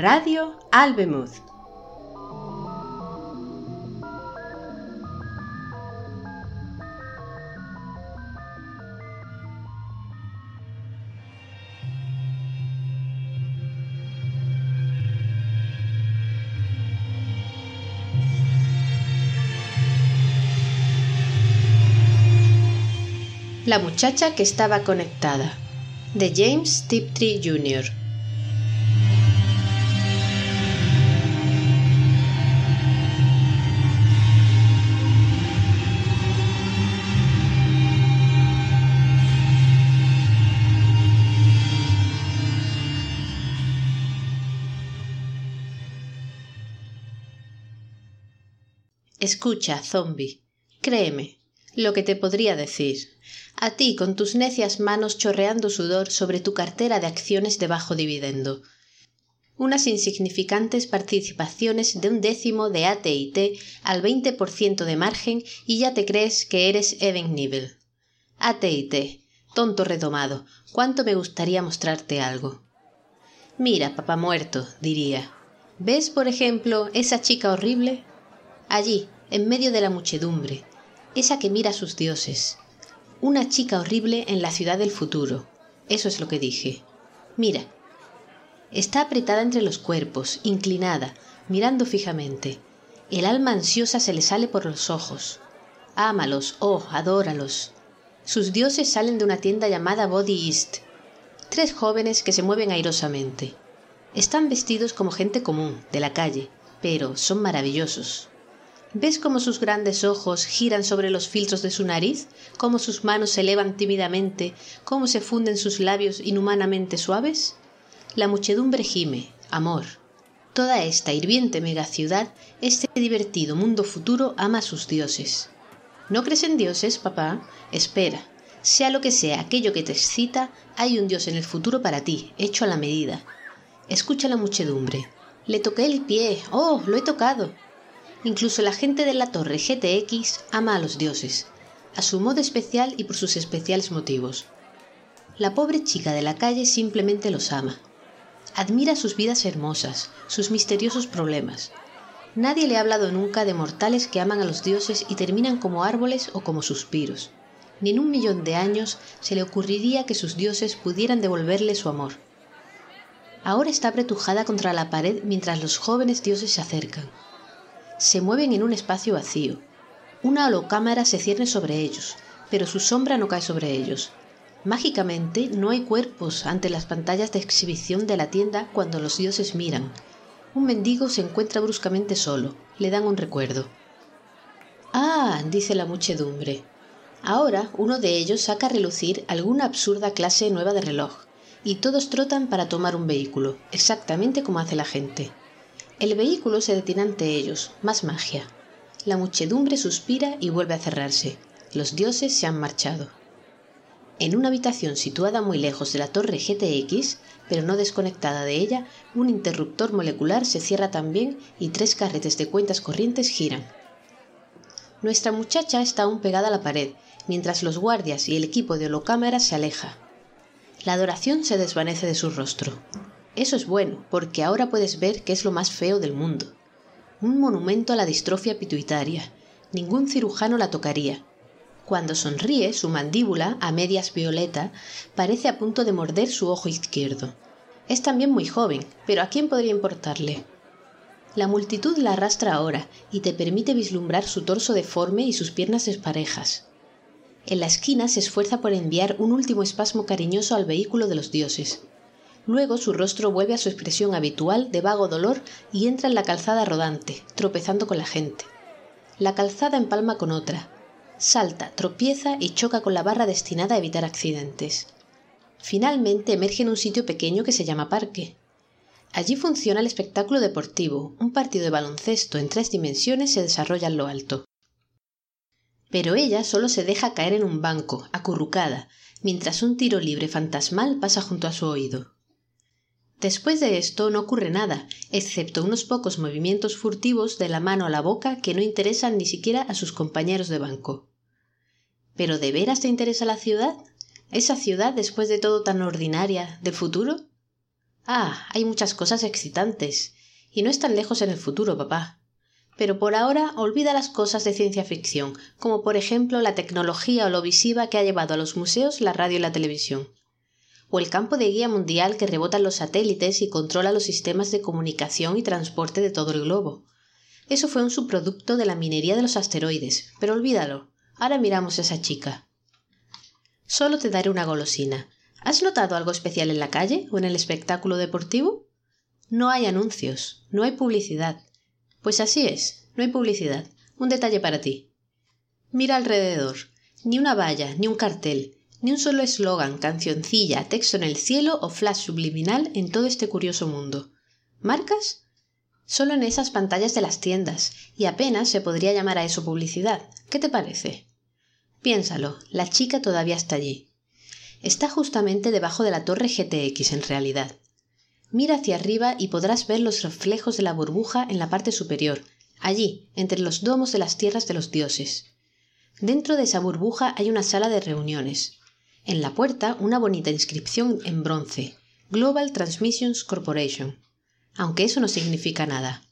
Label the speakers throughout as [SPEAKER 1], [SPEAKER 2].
[SPEAKER 1] Radio Albemuth. La muchacha que estaba conectada, de James Tiptree Jr. Escucha, zombie. Créeme, lo que te podría decir. A ti, con tus necias manos chorreando sudor sobre tu cartera de acciones de bajo dividendo. Unas insignificantes participaciones de un décimo de AT&T al 20% de margen y ya te crees que eres Evan Nibel. AT&T, tonto redomado, cuánto me gustaría mostrarte algo. Mira, papá muerto, diría. ¿Ves, por ejemplo, esa chica horrible? allí, en medio de la muchedumbre, esa que mira a sus dioses. Una chica horrible en la ciudad del futuro. Eso es lo que dije. Mira. Está apretada entre los cuerpos, inclinada, mirando fijamente. El alma ansiosa se le sale por los ojos. Ámalos, oh, adóralos. Sus dioses salen de una tienda llamada Body East. Tres jóvenes que se mueven airosamente. Están vestidos como gente común, de la calle, pero son maravillosos. ¿Ves cómo sus grandes ojos giran sobre los filtros de su nariz? ¿Cómo sus manos se elevan tímidamente? ¿Cómo se funden sus labios inhumanamente suaves? La muchedumbre gime, amor. Toda esta hirviente megaciudad, este divertido mundo futuro ama a sus dioses. ¿No crees en dioses, papá? Espera. Sea lo que sea aquello que te excita, hay un dios en el futuro para ti, hecho a la medida. Escucha la muchedumbre. Le toqué el pie. Oh, lo he tocado. Incluso la gente de la torre GTX ama a los dioses, a su modo especial y por sus especiales motivos. La pobre chica de la calle simplemente los ama. Admira sus vidas hermosas, sus misteriosos problemas. Nadie le ha hablado nunca de mortales que aman a los dioses y terminan como árboles o como suspiros. Ni en un millón de años se le ocurriría que sus dioses pudieran devolverle su amor. Ahora está apretujada contra la pared mientras los jóvenes dioses se acercan se mueven en un espacio vacío. Una holocámara se cierne sobre ellos, pero su sombra no cae sobre ellos. Mágicamente no hay cuerpos ante las pantallas de exhibición de la tienda cuando los dioses miran. Un mendigo se encuentra bruscamente solo. Le dan un recuerdo. Ah, dice la muchedumbre. Ahora uno de ellos saca a relucir alguna absurda clase nueva de reloj, y todos trotan para tomar un vehículo, exactamente como hace la gente. El vehículo se detiene ante ellos, más magia. La muchedumbre suspira y vuelve a cerrarse. Los dioses se han marchado. En una habitación situada muy lejos de la torre GTX, pero no desconectada de ella, un interruptor molecular se cierra también y tres carretes de cuentas corrientes giran. Nuestra muchacha está aún pegada a la pared, mientras los guardias y el equipo de holocámara se aleja. La adoración se desvanece de su rostro. Eso es bueno, porque ahora puedes ver que es lo más feo del mundo. Un monumento a la distrofia pituitaria. Ningún cirujano la tocaría. Cuando sonríe, su mandíbula, a medias violeta, parece a punto de morder su ojo izquierdo. Es también muy joven, pero ¿a quién podría importarle? La multitud la arrastra ahora y te permite vislumbrar su torso deforme y sus piernas desparejas. En la esquina se esfuerza por enviar un último espasmo cariñoso al vehículo de los dioses. Luego su rostro vuelve a su expresión habitual de vago dolor y entra en la calzada rodante, tropezando con la gente. La calzada empalma con otra. Salta, tropieza y choca con la barra destinada a evitar accidentes. Finalmente emerge en un sitio pequeño que se llama parque. Allí funciona el espectáculo deportivo. Un partido de baloncesto en tres dimensiones se desarrolla en lo alto. Pero ella solo se deja caer en un banco, acurrucada, mientras un tiro libre fantasmal pasa junto a su oído. Después de esto no ocurre nada, excepto unos pocos movimientos furtivos de la mano a la boca que no interesan ni siquiera a sus compañeros de banco. ¿Pero de veras te interesa la ciudad? ¿Esa ciudad, después de todo tan ordinaria, del futuro? Ah, hay muchas cosas excitantes. Y no están lejos en el futuro, papá. Pero por ahora olvida las cosas de ciencia ficción, como por ejemplo la tecnología o lo visiva que ha llevado a los museos la radio y la televisión. O el campo de guía mundial que rebota los satélites y controla los sistemas de comunicación y transporte de todo el globo. Eso fue un subproducto de la minería de los asteroides, pero olvídalo. Ahora miramos a esa chica. Solo te daré una golosina. ¿Has notado algo especial en la calle o en el espectáculo deportivo? No hay anuncios, no hay publicidad. Pues así es, no hay publicidad. Un detalle para ti. Mira alrededor. Ni una valla, ni un cartel, ni un solo eslogan, cancioncilla, texto en el cielo o flash subliminal en todo este curioso mundo. ¿Marcas? Solo en esas pantallas de las tiendas, y apenas se podría llamar a eso publicidad. ¿Qué te parece? Piénsalo, la chica todavía está allí. Está justamente debajo de la torre GTX en realidad. Mira hacia arriba y podrás ver los reflejos de la burbuja en la parte superior, allí, entre los domos de las tierras de los dioses. Dentro de esa burbuja hay una sala de reuniones. En la puerta una bonita inscripción en bronce, Global Transmissions Corporation, aunque eso no significa nada.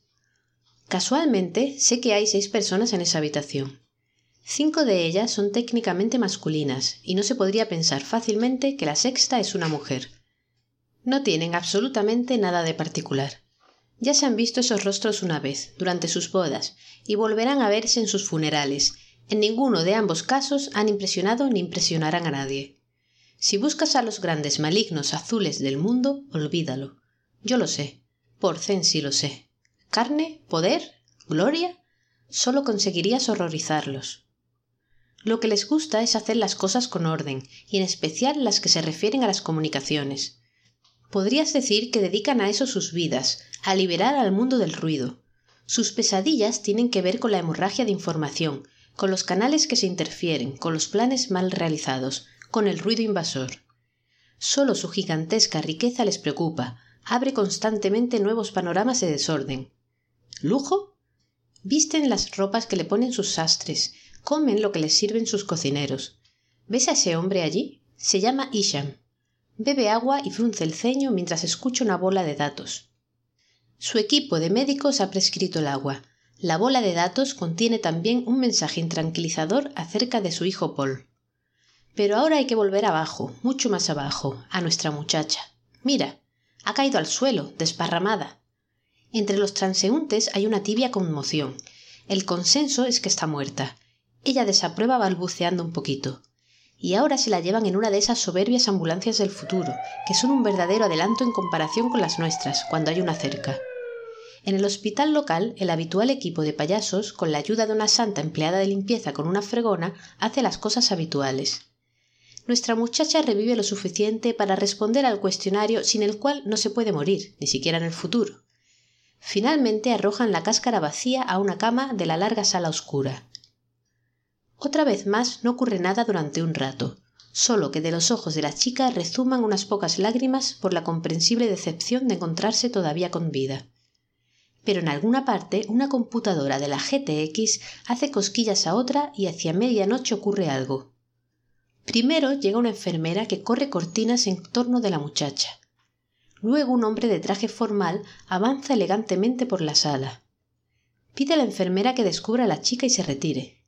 [SPEAKER 1] Casualmente sé que hay seis personas en esa habitación. Cinco de ellas son técnicamente masculinas, y no se podría pensar fácilmente que la sexta es una mujer. No tienen absolutamente nada de particular. Ya se han visto esos rostros una vez, durante sus bodas, y volverán a verse en sus funerales. En ninguno de ambos casos han impresionado ni impresionarán a nadie. Si buscas a los grandes malignos azules del mundo, olvídalo. Yo lo sé. Por Zen sí lo sé. Carne, poder, gloria, solo conseguirías horrorizarlos. Lo que les gusta es hacer las cosas con orden, y en especial las que se refieren a las comunicaciones. Podrías decir que dedican a eso sus vidas, a liberar al mundo del ruido. Sus pesadillas tienen que ver con la hemorragia de información, con los canales que se interfieren, con los planes mal realizados, con el ruido invasor. Solo su gigantesca riqueza les preocupa, abre constantemente nuevos panoramas de desorden. ¿Lujo? Visten las ropas que le ponen sus sastres, comen lo que les sirven sus cocineros. ¿Ves a ese hombre allí? Se llama Isham. Bebe agua y frunce el ceño mientras escucha una bola de datos. Su equipo de médicos ha prescrito el agua. La bola de datos contiene también un mensaje intranquilizador acerca de su hijo Paul. Pero ahora hay que volver abajo, mucho más abajo, a nuestra muchacha. Mira, ha caído al suelo, desparramada. Entre los transeúntes hay una tibia conmoción. El consenso es que está muerta, ella desaprueba balbuceando un poquito. Y ahora se la llevan en una de esas soberbias ambulancias del futuro, que son un verdadero adelanto en comparación con las nuestras, cuando hay una cerca. En el hospital local, el habitual equipo de payasos, con la ayuda de una santa empleada de limpieza con una fregona, hace las cosas habituales. Nuestra muchacha revive lo suficiente para responder al cuestionario sin el cual no se puede morir, ni siquiera en el futuro. Finalmente arrojan la cáscara vacía a una cama de la larga sala oscura. Otra vez más no ocurre nada durante un rato, solo que de los ojos de la chica rezuman unas pocas lágrimas por la comprensible decepción de encontrarse todavía con vida. Pero en alguna parte una computadora de la GTX hace cosquillas a otra y hacia medianoche ocurre algo. Primero llega una enfermera que corre cortinas en torno de la muchacha. Luego un hombre de traje formal avanza elegantemente por la sala. Pide a la enfermera que descubra a la chica y se retire.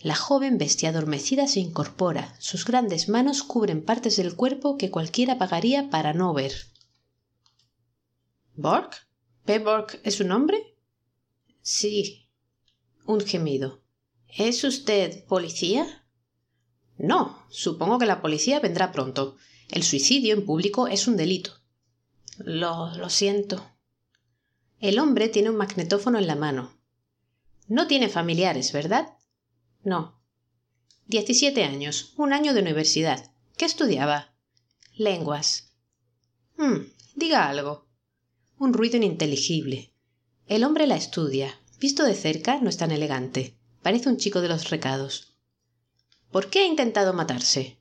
[SPEAKER 1] La joven bestia adormecida se incorpora. Sus grandes manos cubren partes del cuerpo que cualquiera pagaría para no ver. ¿Borg? ¿P. Borg es su nombre? Sí. Un gemido. ¿Es usted policía? No. Supongo que la policía vendrá pronto. El suicidio en público es un delito. Lo, lo siento. El hombre tiene un magnetófono en la mano. No tiene familiares, ¿verdad? No. Diecisiete años. Un año de universidad. ¿Qué estudiaba? Lenguas. Hmm. Diga algo. Un ruido ininteligible. El hombre la estudia. Visto de cerca no es tan elegante. Parece un chico de los recados. ¿Por qué ha intentado matarse?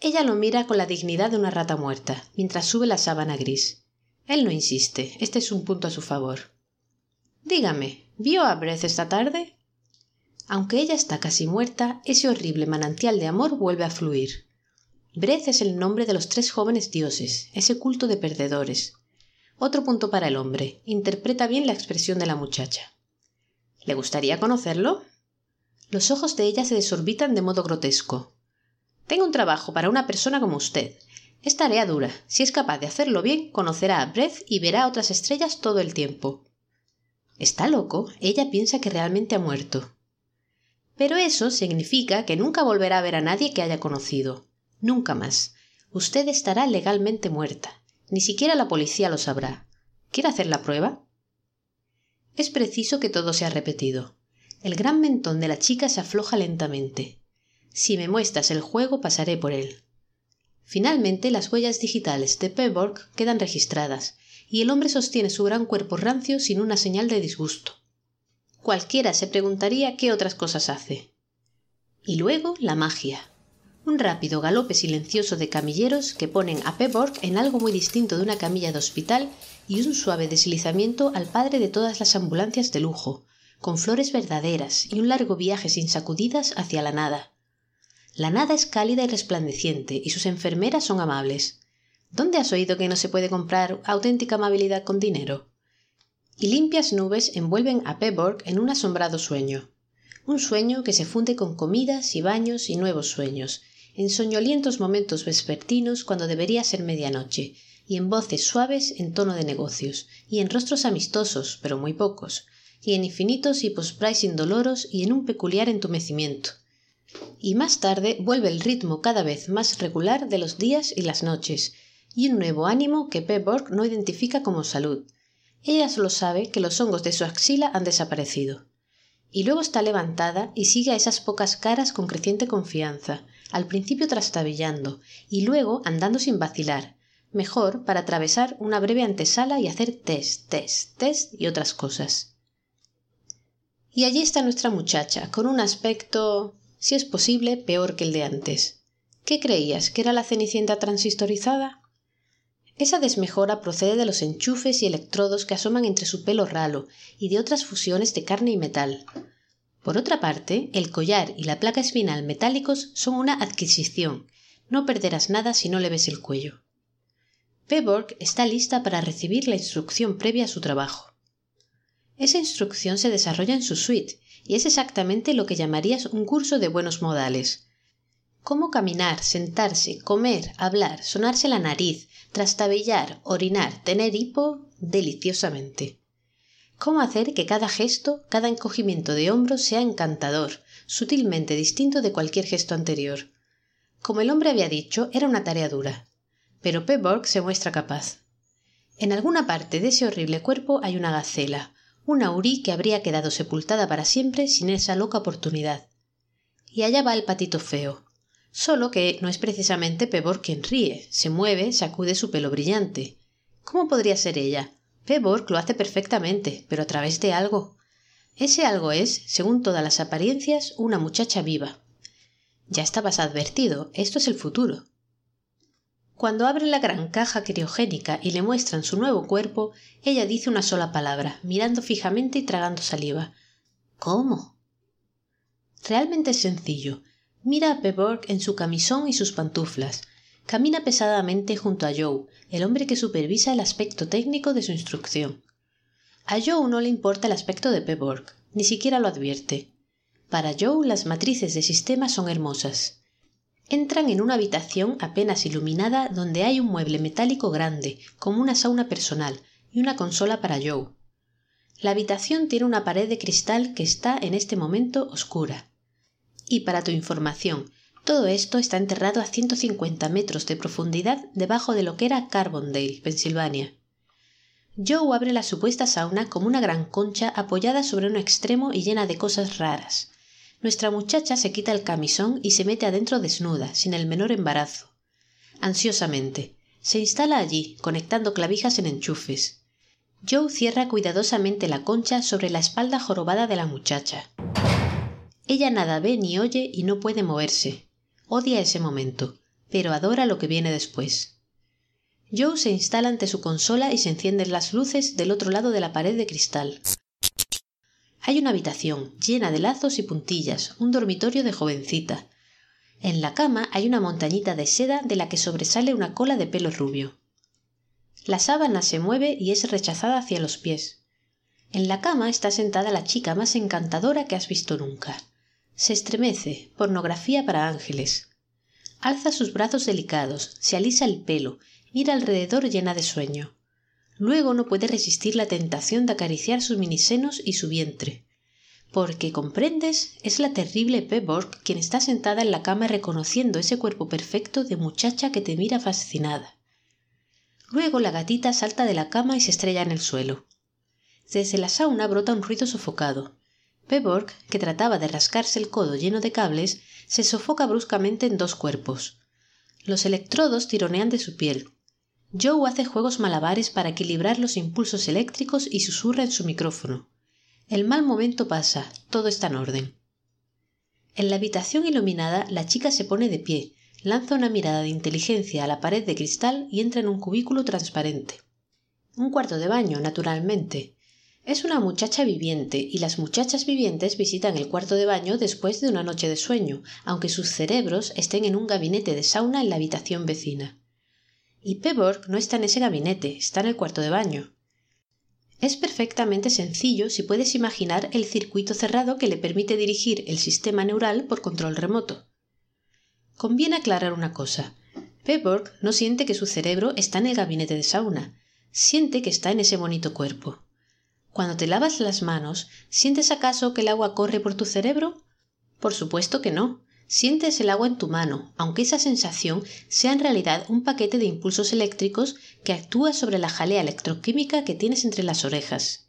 [SPEAKER 1] Ella lo mira con la dignidad de una rata muerta, mientras sube la sábana gris. Él no insiste. Este es un punto a su favor. Dígame, ¿vio a Breth esta tarde? Aunque ella está casi muerta, ese horrible manantial de amor vuelve a fluir. Brez es el nombre de los tres jóvenes dioses, ese culto de perdedores. Otro punto para el hombre. Interpreta bien la expresión de la muchacha. ¿Le gustaría conocerlo? Los ojos de ella se desorbitan de modo grotesco. Tengo un trabajo para una persona como usted. Es tarea dura. Si es capaz de hacerlo bien, conocerá a Brez y verá otras estrellas todo el tiempo. ¿Está loco? Ella piensa que realmente ha muerto. Pero eso significa que nunca volverá a ver a nadie que haya conocido. Nunca más. Usted estará legalmente muerta. Ni siquiera la policía lo sabrá. ¿Quiere hacer la prueba? Es preciso que todo sea repetido. El gran mentón de la chica se afloja lentamente. Si me muestras el juego, pasaré por él. Finalmente, las huellas digitales de Pebborg quedan registradas, y el hombre sostiene su gran cuerpo rancio sin una señal de disgusto. Cualquiera se preguntaría qué otras cosas hace. Y luego la magia. Un rápido galope silencioso de camilleros que ponen a Pebborg en algo muy distinto de una camilla de hospital y un suave deslizamiento al padre de todas las ambulancias de lujo, con flores verdaderas y un largo viaje sin sacudidas hacia la nada. La nada es cálida y resplandeciente y sus enfermeras son amables. ¿Dónde has oído que no se puede comprar auténtica amabilidad con dinero? Y limpias nubes envuelven a Pebborg en un asombrado sueño. Un sueño que se funde con comidas y baños y nuevos sueños, en soñolientos momentos vespertinos cuando debería ser medianoche, y en voces suaves en tono de negocios, y en rostros amistosos, pero muy pocos, y en infinitos y post-pricing doloros y en un peculiar entumecimiento. Y más tarde vuelve el ritmo cada vez más regular de los días y las noches, y un nuevo ánimo que Pebborg no identifica como salud. Ella solo sabe que los hongos de su axila han desaparecido. Y luego está levantada y sigue a esas pocas caras con creciente confianza, al principio trastabillando y luego andando sin vacilar, mejor para atravesar una breve antesala y hacer test, test, test y otras cosas. Y allí está nuestra muchacha, con un aspecto, si es posible, peor que el de antes. ¿Qué creías? ¿Que era la cenicienta transistorizada? Esa desmejora procede de los enchufes y electrodos que asoman entre su pelo ralo y de otras fusiones de carne y metal. Por otra parte, el collar y la placa espinal metálicos son una adquisición. No perderás nada si no le ves el cuello. Pebborg está lista para recibir la instrucción previa a su trabajo. Esa instrucción se desarrolla en su suite y es exactamente lo que llamarías un curso de buenos modales. Cómo caminar, sentarse, comer, hablar, sonarse la nariz, trastabillar, orinar, tener hipo, deliciosamente. Cómo hacer que cada gesto, cada encogimiento de hombros sea encantador, sutilmente distinto de cualquier gesto anterior. Como el hombre había dicho, era una tarea dura. Pero Pebborg se muestra capaz. En alguna parte de ese horrible cuerpo hay una gacela, una que habría quedado sepultada para siempre sin esa loca oportunidad. Y allá va el patito feo, Solo que no es precisamente Pebor quien ríe, se mueve, sacude su pelo brillante. ¿Cómo podría ser ella? Pebor lo hace perfectamente, pero a través de algo. Ese algo es, según todas las apariencias, una muchacha viva. Ya estabas advertido, esto es el futuro. Cuando abren la gran caja criogénica y le muestran su nuevo cuerpo, ella dice una sola palabra, mirando fijamente y tragando saliva. ¿Cómo? Realmente es sencillo. Mira a Pebborg en su camisón y sus pantuflas. Camina pesadamente junto a Joe, el hombre que supervisa el aspecto técnico de su instrucción. A Joe no le importa el aspecto de Pebborg, ni siquiera lo advierte. Para Joe las matrices de sistema son hermosas. Entran en una habitación apenas iluminada donde hay un mueble metálico grande, como una sauna personal, y una consola para Joe. La habitación tiene una pared de cristal que está en este momento oscura. Y para tu información, todo esto está enterrado a 150 metros de profundidad debajo de lo que era Carbondale, Pensilvania. Joe abre la supuesta sauna como una gran concha apoyada sobre un extremo y llena de cosas raras. Nuestra muchacha se quita el camisón y se mete adentro desnuda, sin el menor embarazo. Ansiosamente. Se instala allí, conectando clavijas en enchufes. Joe cierra cuidadosamente la concha sobre la espalda jorobada de la muchacha. Ella nada ve ni oye y no puede moverse. Odia ese momento, pero adora lo que viene después. Joe se instala ante su consola y se encienden las luces del otro lado de la pared de cristal. Hay una habitación llena de lazos y puntillas, un dormitorio de jovencita. En la cama hay una montañita de seda de la que sobresale una cola de pelo rubio. La sábana se mueve y es rechazada hacia los pies. En la cama está sentada la chica más encantadora que has visto nunca. Se estremece, pornografía para ángeles. Alza sus brazos delicados, se alisa el pelo, mira alrededor llena de sueño. Luego no puede resistir la tentación de acariciar sus minisenos y su vientre. Porque, comprendes, es la terrible Pebborg quien está sentada en la cama reconociendo ese cuerpo perfecto de muchacha que te mira fascinada. Luego la gatita salta de la cama y se estrella en el suelo. Desde la sauna brota un ruido sofocado. Pebborg, que trataba de rascarse el codo lleno de cables, se sofoca bruscamente en dos cuerpos. Los electrodos tironean de su piel. Joe hace juegos malabares para equilibrar los impulsos eléctricos y susurra en su micrófono. El mal momento pasa, todo está en orden. En la habitación iluminada, la chica se pone de pie, lanza una mirada de inteligencia a la pared de cristal y entra en un cubículo transparente. Un cuarto de baño, naturalmente. Es una muchacha viviente y las muchachas vivientes visitan el cuarto de baño después de una noche de sueño, aunque sus cerebros estén en un gabinete de sauna en la habitación vecina. Y Pebborg no está en ese gabinete, está en el cuarto de baño. Es perfectamente sencillo si puedes imaginar el circuito cerrado que le permite dirigir el sistema neural por control remoto. Conviene aclarar una cosa. Pebborg no siente que su cerebro está en el gabinete de sauna, siente que está en ese bonito cuerpo. Cuando te lavas las manos, ¿sientes acaso que el agua corre por tu cerebro? Por supuesto que no. Sientes el agua en tu mano, aunque esa sensación sea en realidad un paquete de impulsos eléctricos que actúa sobre la jalea electroquímica que tienes entre las orejas,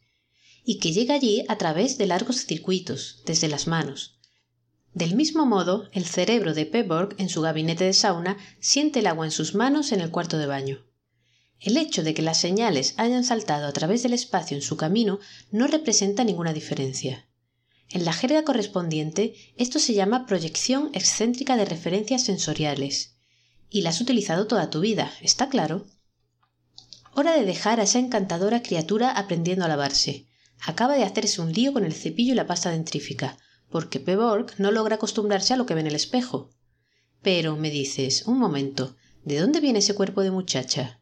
[SPEAKER 1] y que llega allí a través de largos circuitos, desde las manos. Del mismo modo, el cerebro de Pebborg en su gabinete de sauna siente el agua en sus manos en el cuarto de baño. El hecho de que las señales hayan saltado a través del espacio en su camino no representa ninguna diferencia. En la jerga correspondiente, esto se llama proyección excéntrica de referencias sensoriales. Y la has utilizado toda tu vida, ¿está claro? Hora de dejar a esa encantadora criatura aprendiendo a lavarse. Acaba de hacerse un lío con el cepillo y la pasta dentrífica porque Pebborg no logra acostumbrarse a lo que ve en el espejo. Pero me dices, un momento, ¿de dónde viene ese cuerpo de muchacha?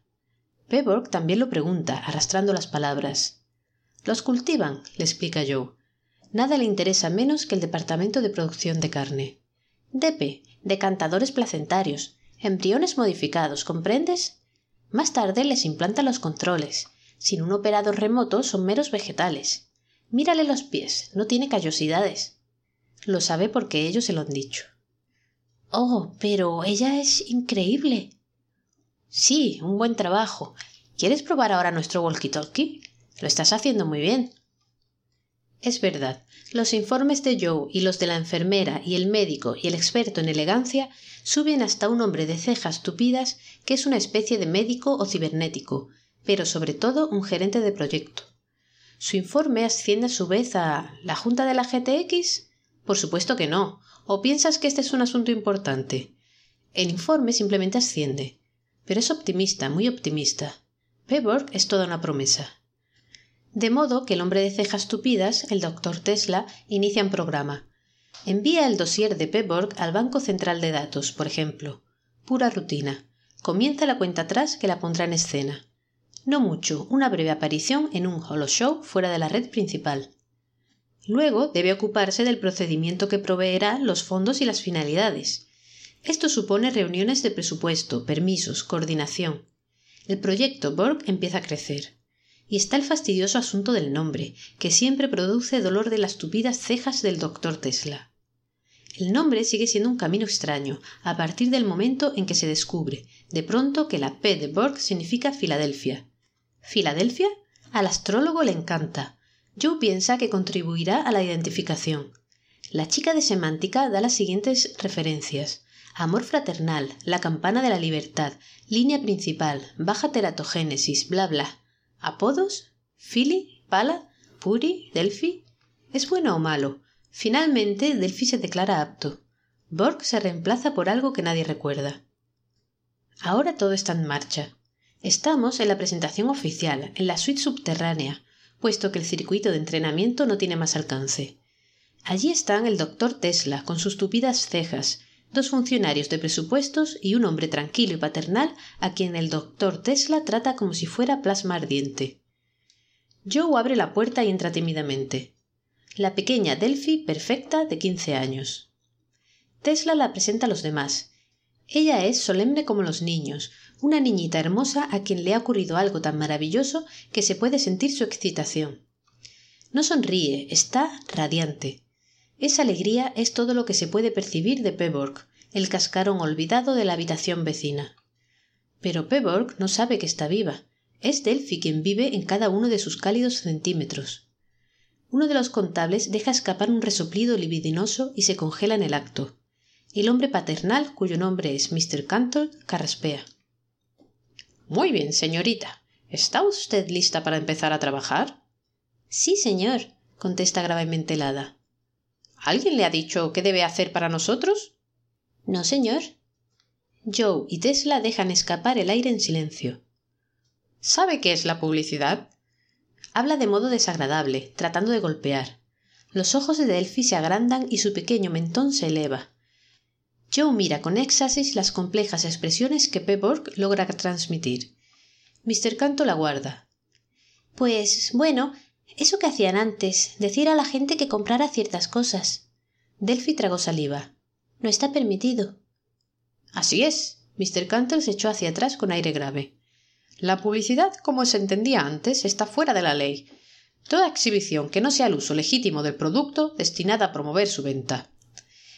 [SPEAKER 1] Pebborg también lo pregunta, arrastrando las palabras. Los cultivan, le explica Joe. Nada le interesa menos que el departamento de producción de carne. Depe, decantadores placentarios, embriones modificados, ¿comprendes? Más tarde les implanta los controles. Sin un operador remoto son meros vegetales. Mírale los pies, no tiene callosidades. Lo sabe porque ellos se lo han dicho. Oh, pero ella es increíble. Sí, un buen trabajo. ¿Quieres probar ahora nuestro walkie-talkie? Lo estás haciendo muy bien. Es verdad, los informes de Joe y los de la enfermera y el médico y el experto en elegancia suben hasta un hombre de cejas tupidas que es una especie de médico o cibernético, pero sobre todo un gerente de proyecto. Su informe asciende a su vez a la Junta de la GTX por supuesto que no. ¿O piensas que este es un asunto importante? El informe simplemente asciende. Pero es optimista, muy optimista. Pebborg es toda una promesa. De modo que el hombre de cejas tupidas, el doctor Tesla, inicia un programa. Envía el dossier de Pebborg al Banco Central de Datos, por ejemplo. Pura rutina. Comienza la cuenta atrás que la pondrá en escena. No mucho, una breve aparición en un holo show fuera de la red principal. Luego debe ocuparse del procedimiento que proveerá los fondos y las finalidades. Esto supone reuniones de presupuesto, permisos, coordinación. El proyecto Borg empieza a crecer. Y está el fastidioso asunto del nombre, que siempre produce dolor de las tupidas cejas del doctor Tesla. El nombre sigue siendo un camino extraño, a partir del momento en que se descubre, de pronto, que la P de Borg significa Filadelfia. ¿Filadelfia? Al astrólogo le encanta. Joe piensa que contribuirá a la identificación. La chica de semántica da las siguientes referencias. Amor fraternal, la campana de la libertad, línea principal, baja teratogénesis, bla bla. ¿Apodos? ¿Philly? ¿Pala? ¿Puri? ¿Delphi? ¿Es bueno o malo? Finalmente, Delphi se declara apto. Borg se reemplaza por algo que nadie recuerda. Ahora todo está en marcha. Estamos en la presentación oficial, en la suite subterránea, puesto que el circuito de entrenamiento no tiene más alcance. Allí están el doctor Tesla, con sus tupidas cejas, dos funcionarios de presupuestos y un hombre tranquilo y paternal a quien el doctor Tesla trata como si fuera plasma ardiente. Joe abre la puerta y entra tímidamente. La pequeña Delphi, perfecta, de quince años. Tesla la presenta a los demás. Ella es solemne como los niños, una niñita hermosa a quien le ha ocurrido algo tan maravilloso que se puede sentir su excitación. No sonríe, está radiante. Esa alegría es todo lo que se puede percibir de Pebborg, el cascarón olvidado de la habitación vecina. Pero Pebborg no sabe que está viva. Es Delphi quien vive en cada uno de sus cálidos centímetros. Uno de los contables deja escapar un resoplido libidinoso y se congela en el acto. El hombre paternal, cuyo nombre es Mr. Cantor, carraspea. Muy bien, señorita. ¿Está usted lista para empezar a trabajar? Sí, señor, contesta gravemente el hada. ¿Alguien le ha dicho qué debe hacer para nosotros? No, señor. Joe y Tesla dejan escapar el aire en silencio. ¿Sabe qué es la publicidad? Habla de modo desagradable, tratando de golpear. Los ojos de Delphi se agrandan y su pequeño mentón se eleva. Joe mira con éxtasis las complejas expresiones que Pebborg logra transmitir. Mr. Canto la guarda. Pues bueno, eso que hacían antes, decir a la gente que comprara ciertas cosas. Delphi tragó saliva. No está permitido. Así es. Mr. Cantor se echó hacia atrás con aire grave. La publicidad, como se entendía antes, está fuera de la ley. Toda exhibición que no sea el uso legítimo del producto destinada a promover su venta.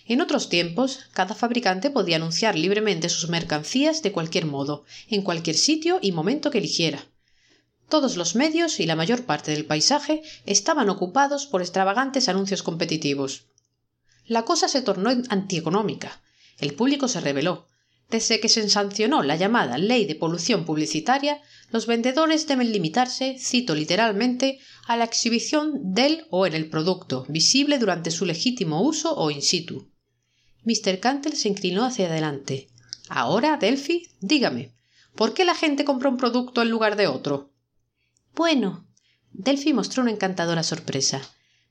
[SPEAKER 1] En otros tiempos, cada fabricante podía anunciar libremente sus mercancías de cualquier modo, en cualquier sitio y momento que eligiera. Todos los medios y la mayor parte del paisaje estaban ocupados por extravagantes anuncios competitivos. La cosa se tornó antieconómica. El público se rebeló. Desde que se sancionó la llamada ley de polución publicitaria, los vendedores deben limitarse, cito literalmente, a la exhibición del o en el producto, visible durante su legítimo uso o in situ. Mr. Cantle se inclinó hacia adelante. Ahora, Delphi, dígame, ¿por qué la gente compra un producto en lugar de otro? Bueno. Delphi mostró una encantadora sorpresa.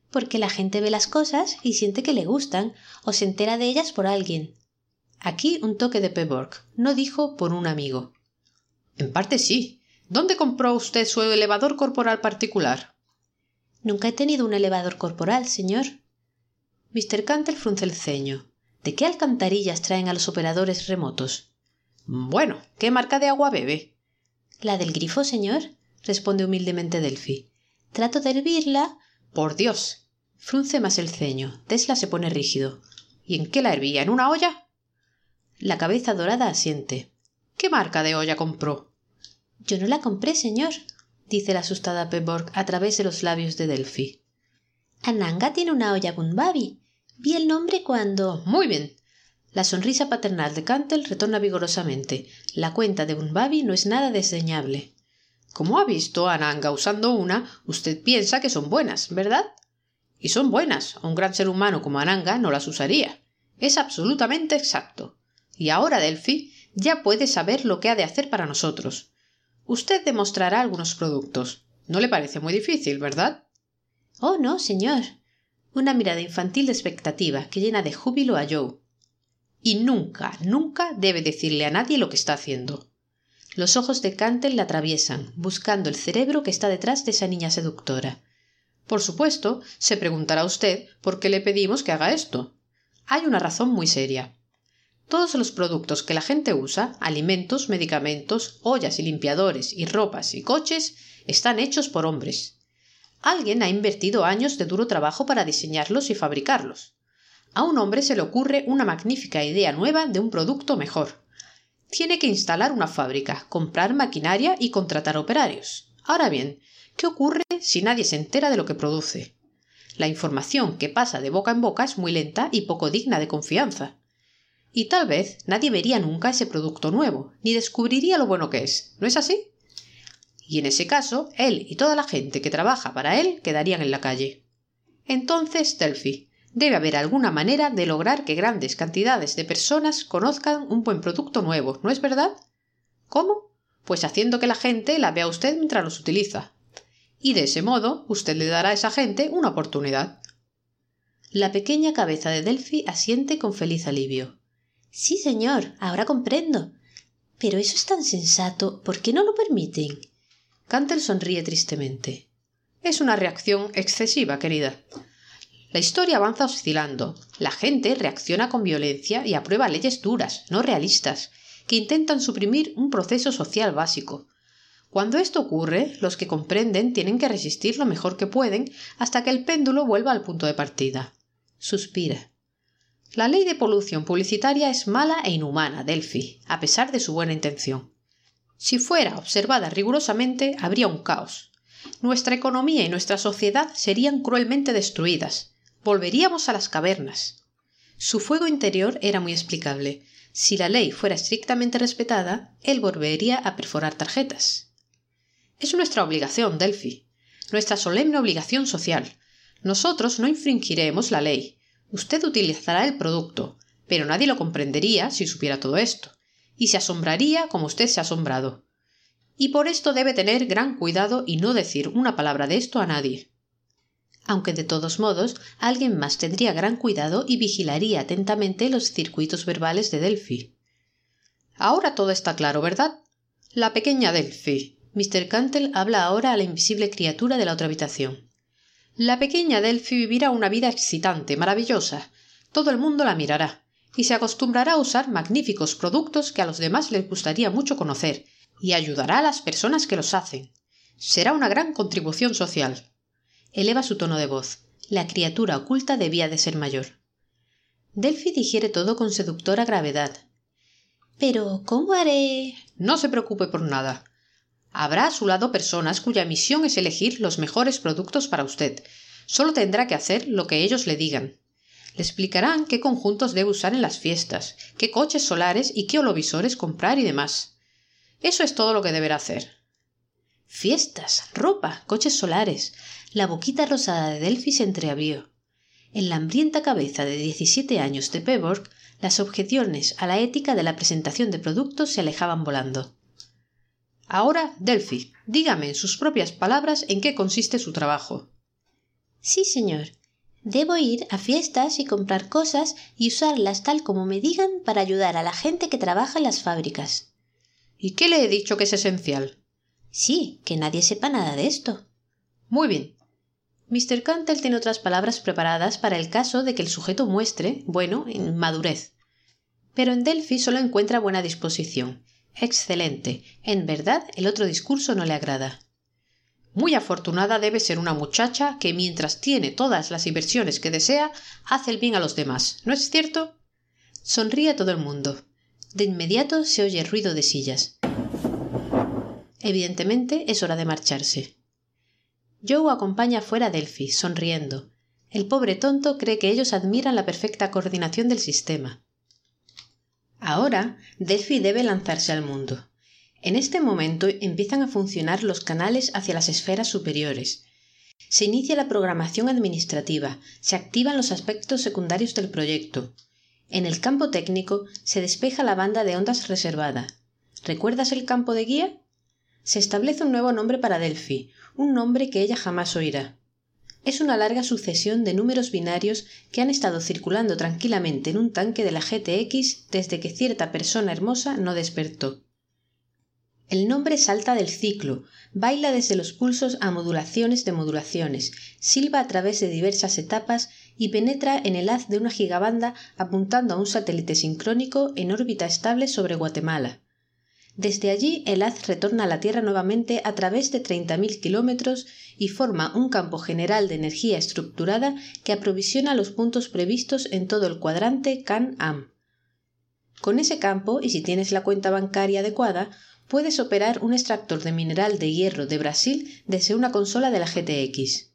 [SPEAKER 1] Porque la gente ve las cosas y siente que le gustan, o se entera de ellas por alguien. Aquí un toque de Pebborg. No dijo por un amigo. En parte sí. ¿Dónde compró usted su elevador corporal particular? Nunca he tenido un elevador corporal, señor. Mr. Canter frunce el ceño. ¿De qué alcantarillas traen a los operadores remotos? Bueno, ¿qué marca de agua bebe? La del grifo, señor responde humildemente Delphi. Trato de hervirla. Por Dios. Frunce más el ceño. Tesla se pone rígido. ¿Y en qué la hervía? ¿En una olla? La cabeza dorada asiente. ¿Qué marca de olla compró? Yo no la compré, señor, dice la asustada Pebborg a través de los labios de Delphi. Ananga tiene una olla Bunbabi. Vi el nombre cuando. Muy bien. La sonrisa paternal de Cantel retorna vigorosamente. La cuenta de Bunbabi no es nada desdeñable. Como ha visto a Ananga usando una, usted piensa que son buenas, ¿verdad? Y son buenas. Un gran ser humano como Ananga no las usaría. Es absolutamente exacto. Y ahora, Delphi, ya puede saber lo que ha de hacer para nosotros. Usted demostrará algunos productos. No le parece muy difícil, ¿verdad? Oh, no, señor. Una mirada infantil de expectativa que llena de júbilo a Joe. Y nunca, nunca debe decirle a nadie lo que está haciendo. Los ojos de Cantel la atraviesan, buscando el cerebro que está detrás de esa niña seductora. Por supuesto, se preguntará usted por qué le pedimos que haga esto. Hay una razón muy seria. Todos los productos que la gente usa, alimentos, medicamentos, ollas y limpiadores, y ropas y coches, están hechos por hombres. Alguien ha invertido años de duro trabajo para diseñarlos y fabricarlos. A un hombre se le ocurre una magnífica idea nueva de un producto mejor tiene que instalar una fábrica, comprar maquinaria y contratar operarios. Ahora bien, ¿qué ocurre si nadie se entera de lo que produce? La información que pasa de boca en boca es muy lenta y poco digna de confianza. Y tal vez nadie vería nunca ese producto nuevo, ni descubriría lo bueno que es. ¿No es así? Y en ese caso, él y toda la gente que trabaja para él quedarían en la calle. Entonces, Delphi, Debe haber alguna manera de lograr que grandes cantidades de personas conozcan un buen producto nuevo, ¿no es verdad? ¿Cómo? Pues haciendo que la gente la vea usted mientras los utiliza. Y de ese modo usted le dará a esa gente una oportunidad. La pequeña cabeza de Delphi asiente con feliz alivio. Sí, señor, ahora comprendo. Pero eso es tan sensato. ¿Por qué no lo permiten?
[SPEAKER 2] Cantel sonríe tristemente. Es una reacción excesiva, querida. La historia avanza oscilando. La gente reacciona con violencia y aprueba leyes duras, no realistas, que intentan suprimir un proceso social básico. Cuando esto ocurre, los que comprenden tienen que resistir lo mejor que pueden hasta que el péndulo vuelva al punto de partida. Suspira. La ley de polución publicitaria es mala e inhumana, Delphi, a pesar de su buena intención. Si fuera observada rigurosamente, habría un caos. Nuestra economía y nuestra sociedad serían cruelmente destruidas. Volveríamos a las cavernas. Su fuego interior era muy explicable. Si la ley fuera estrictamente respetada, él volvería a perforar tarjetas. Es nuestra obligación, Delphi, nuestra solemne obligación social. Nosotros no infringiremos la ley. Usted utilizará el producto, pero nadie lo comprendería si supiera todo esto, y se asombraría como usted se ha asombrado. Y por esto debe tener gran cuidado y no decir una palabra de esto a nadie. Aunque de todos modos alguien más tendría gran cuidado y vigilaría atentamente los circuitos verbales de Delphi. Ahora todo está claro, ¿verdad? La pequeña Delphi, Mr. Cantle habla ahora a la invisible criatura de la otra habitación. La pequeña Delphi vivirá una vida excitante, maravillosa. Todo el mundo la mirará y se acostumbrará a usar magníficos productos que a los demás les gustaría mucho conocer y ayudará a las personas que los hacen. Será una gran contribución social. Eleva su tono de voz. La criatura oculta debía de ser mayor. Delphi digiere todo con seductora gravedad. Pero ¿cómo haré? No se preocupe por nada. Habrá a su lado personas cuya misión es elegir los mejores productos para usted. Solo tendrá que hacer lo que ellos le digan. Le explicarán qué conjuntos debe usar en las fiestas, qué coches solares y qué holovisores comprar y demás. Eso es todo lo que deberá hacer. Fiestas, ropa, coches solares. La boquita rosada de Delphi se entreabrió. En la hambrienta cabeza de diecisiete años de Peborg, las objeciones a la ética de la presentación de productos se alejaban volando. Ahora, Delphi, dígame en sus propias palabras en qué consiste su trabajo.
[SPEAKER 1] Sí, señor. Debo ir a fiestas y comprar cosas y usarlas tal como me digan para ayudar a la gente que trabaja en las fábricas.
[SPEAKER 2] ¿Y qué le he dicho que es esencial?
[SPEAKER 1] Sí, que nadie sepa nada de esto.
[SPEAKER 2] Muy bien. Mr. Cantle tiene otras palabras preparadas para el caso de que el sujeto muestre, bueno, madurez. Pero en Delphi solo encuentra buena disposición Excelente. En verdad, el otro discurso no le agrada. Muy afortunada debe ser una muchacha que mientras tiene todas las inversiones que desea, hace el bien a los demás. ¿No es cierto? Sonríe todo el mundo. De inmediato se oye ruido de sillas. Evidentemente es hora de marcharse. Joe acompaña fuera a Delphi, sonriendo. El pobre tonto cree que ellos admiran la perfecta coordinación del sistema. Ahora, Delphi debe lanzarse al mundo. En este momento empiezan a funcionar los canales hacia las esferas superiores. Se inicia la programación administrativa, se activan los aspectos secundarios del proyecto. En el campo técnico se despeja la banda de ondas reservada. ¿Recuerdas el campo de guía? Se establece un nuevo nombre para Delphi, un nombre que ella jamás oirá es una larga sucesión de números binarios que han estado circulando tranquilamente en un tanque de la GTX desde que cierta persona hermosa no despertó. El nombre salta del ciclo, baila desde los pulsos a modulaciones de modulaciones, silba a través de diversas etapas y penetra en el haz de una gigabanda apuntando a un satélite sincrónico en órbita estable sobre Guatemala. Desde allí el haz retorna a la Tierra nuevamente a través de 30.000 kilómetros y forma un campo general de energía estructurada que aprovisiona los puntos previstos en todo el cuadrante Can-Am. Con ese campo, y si tienes la cuenta bancaria adecuada, puedes operar un extractor de mineral de hierro de Brasil desde una consola de la GTX.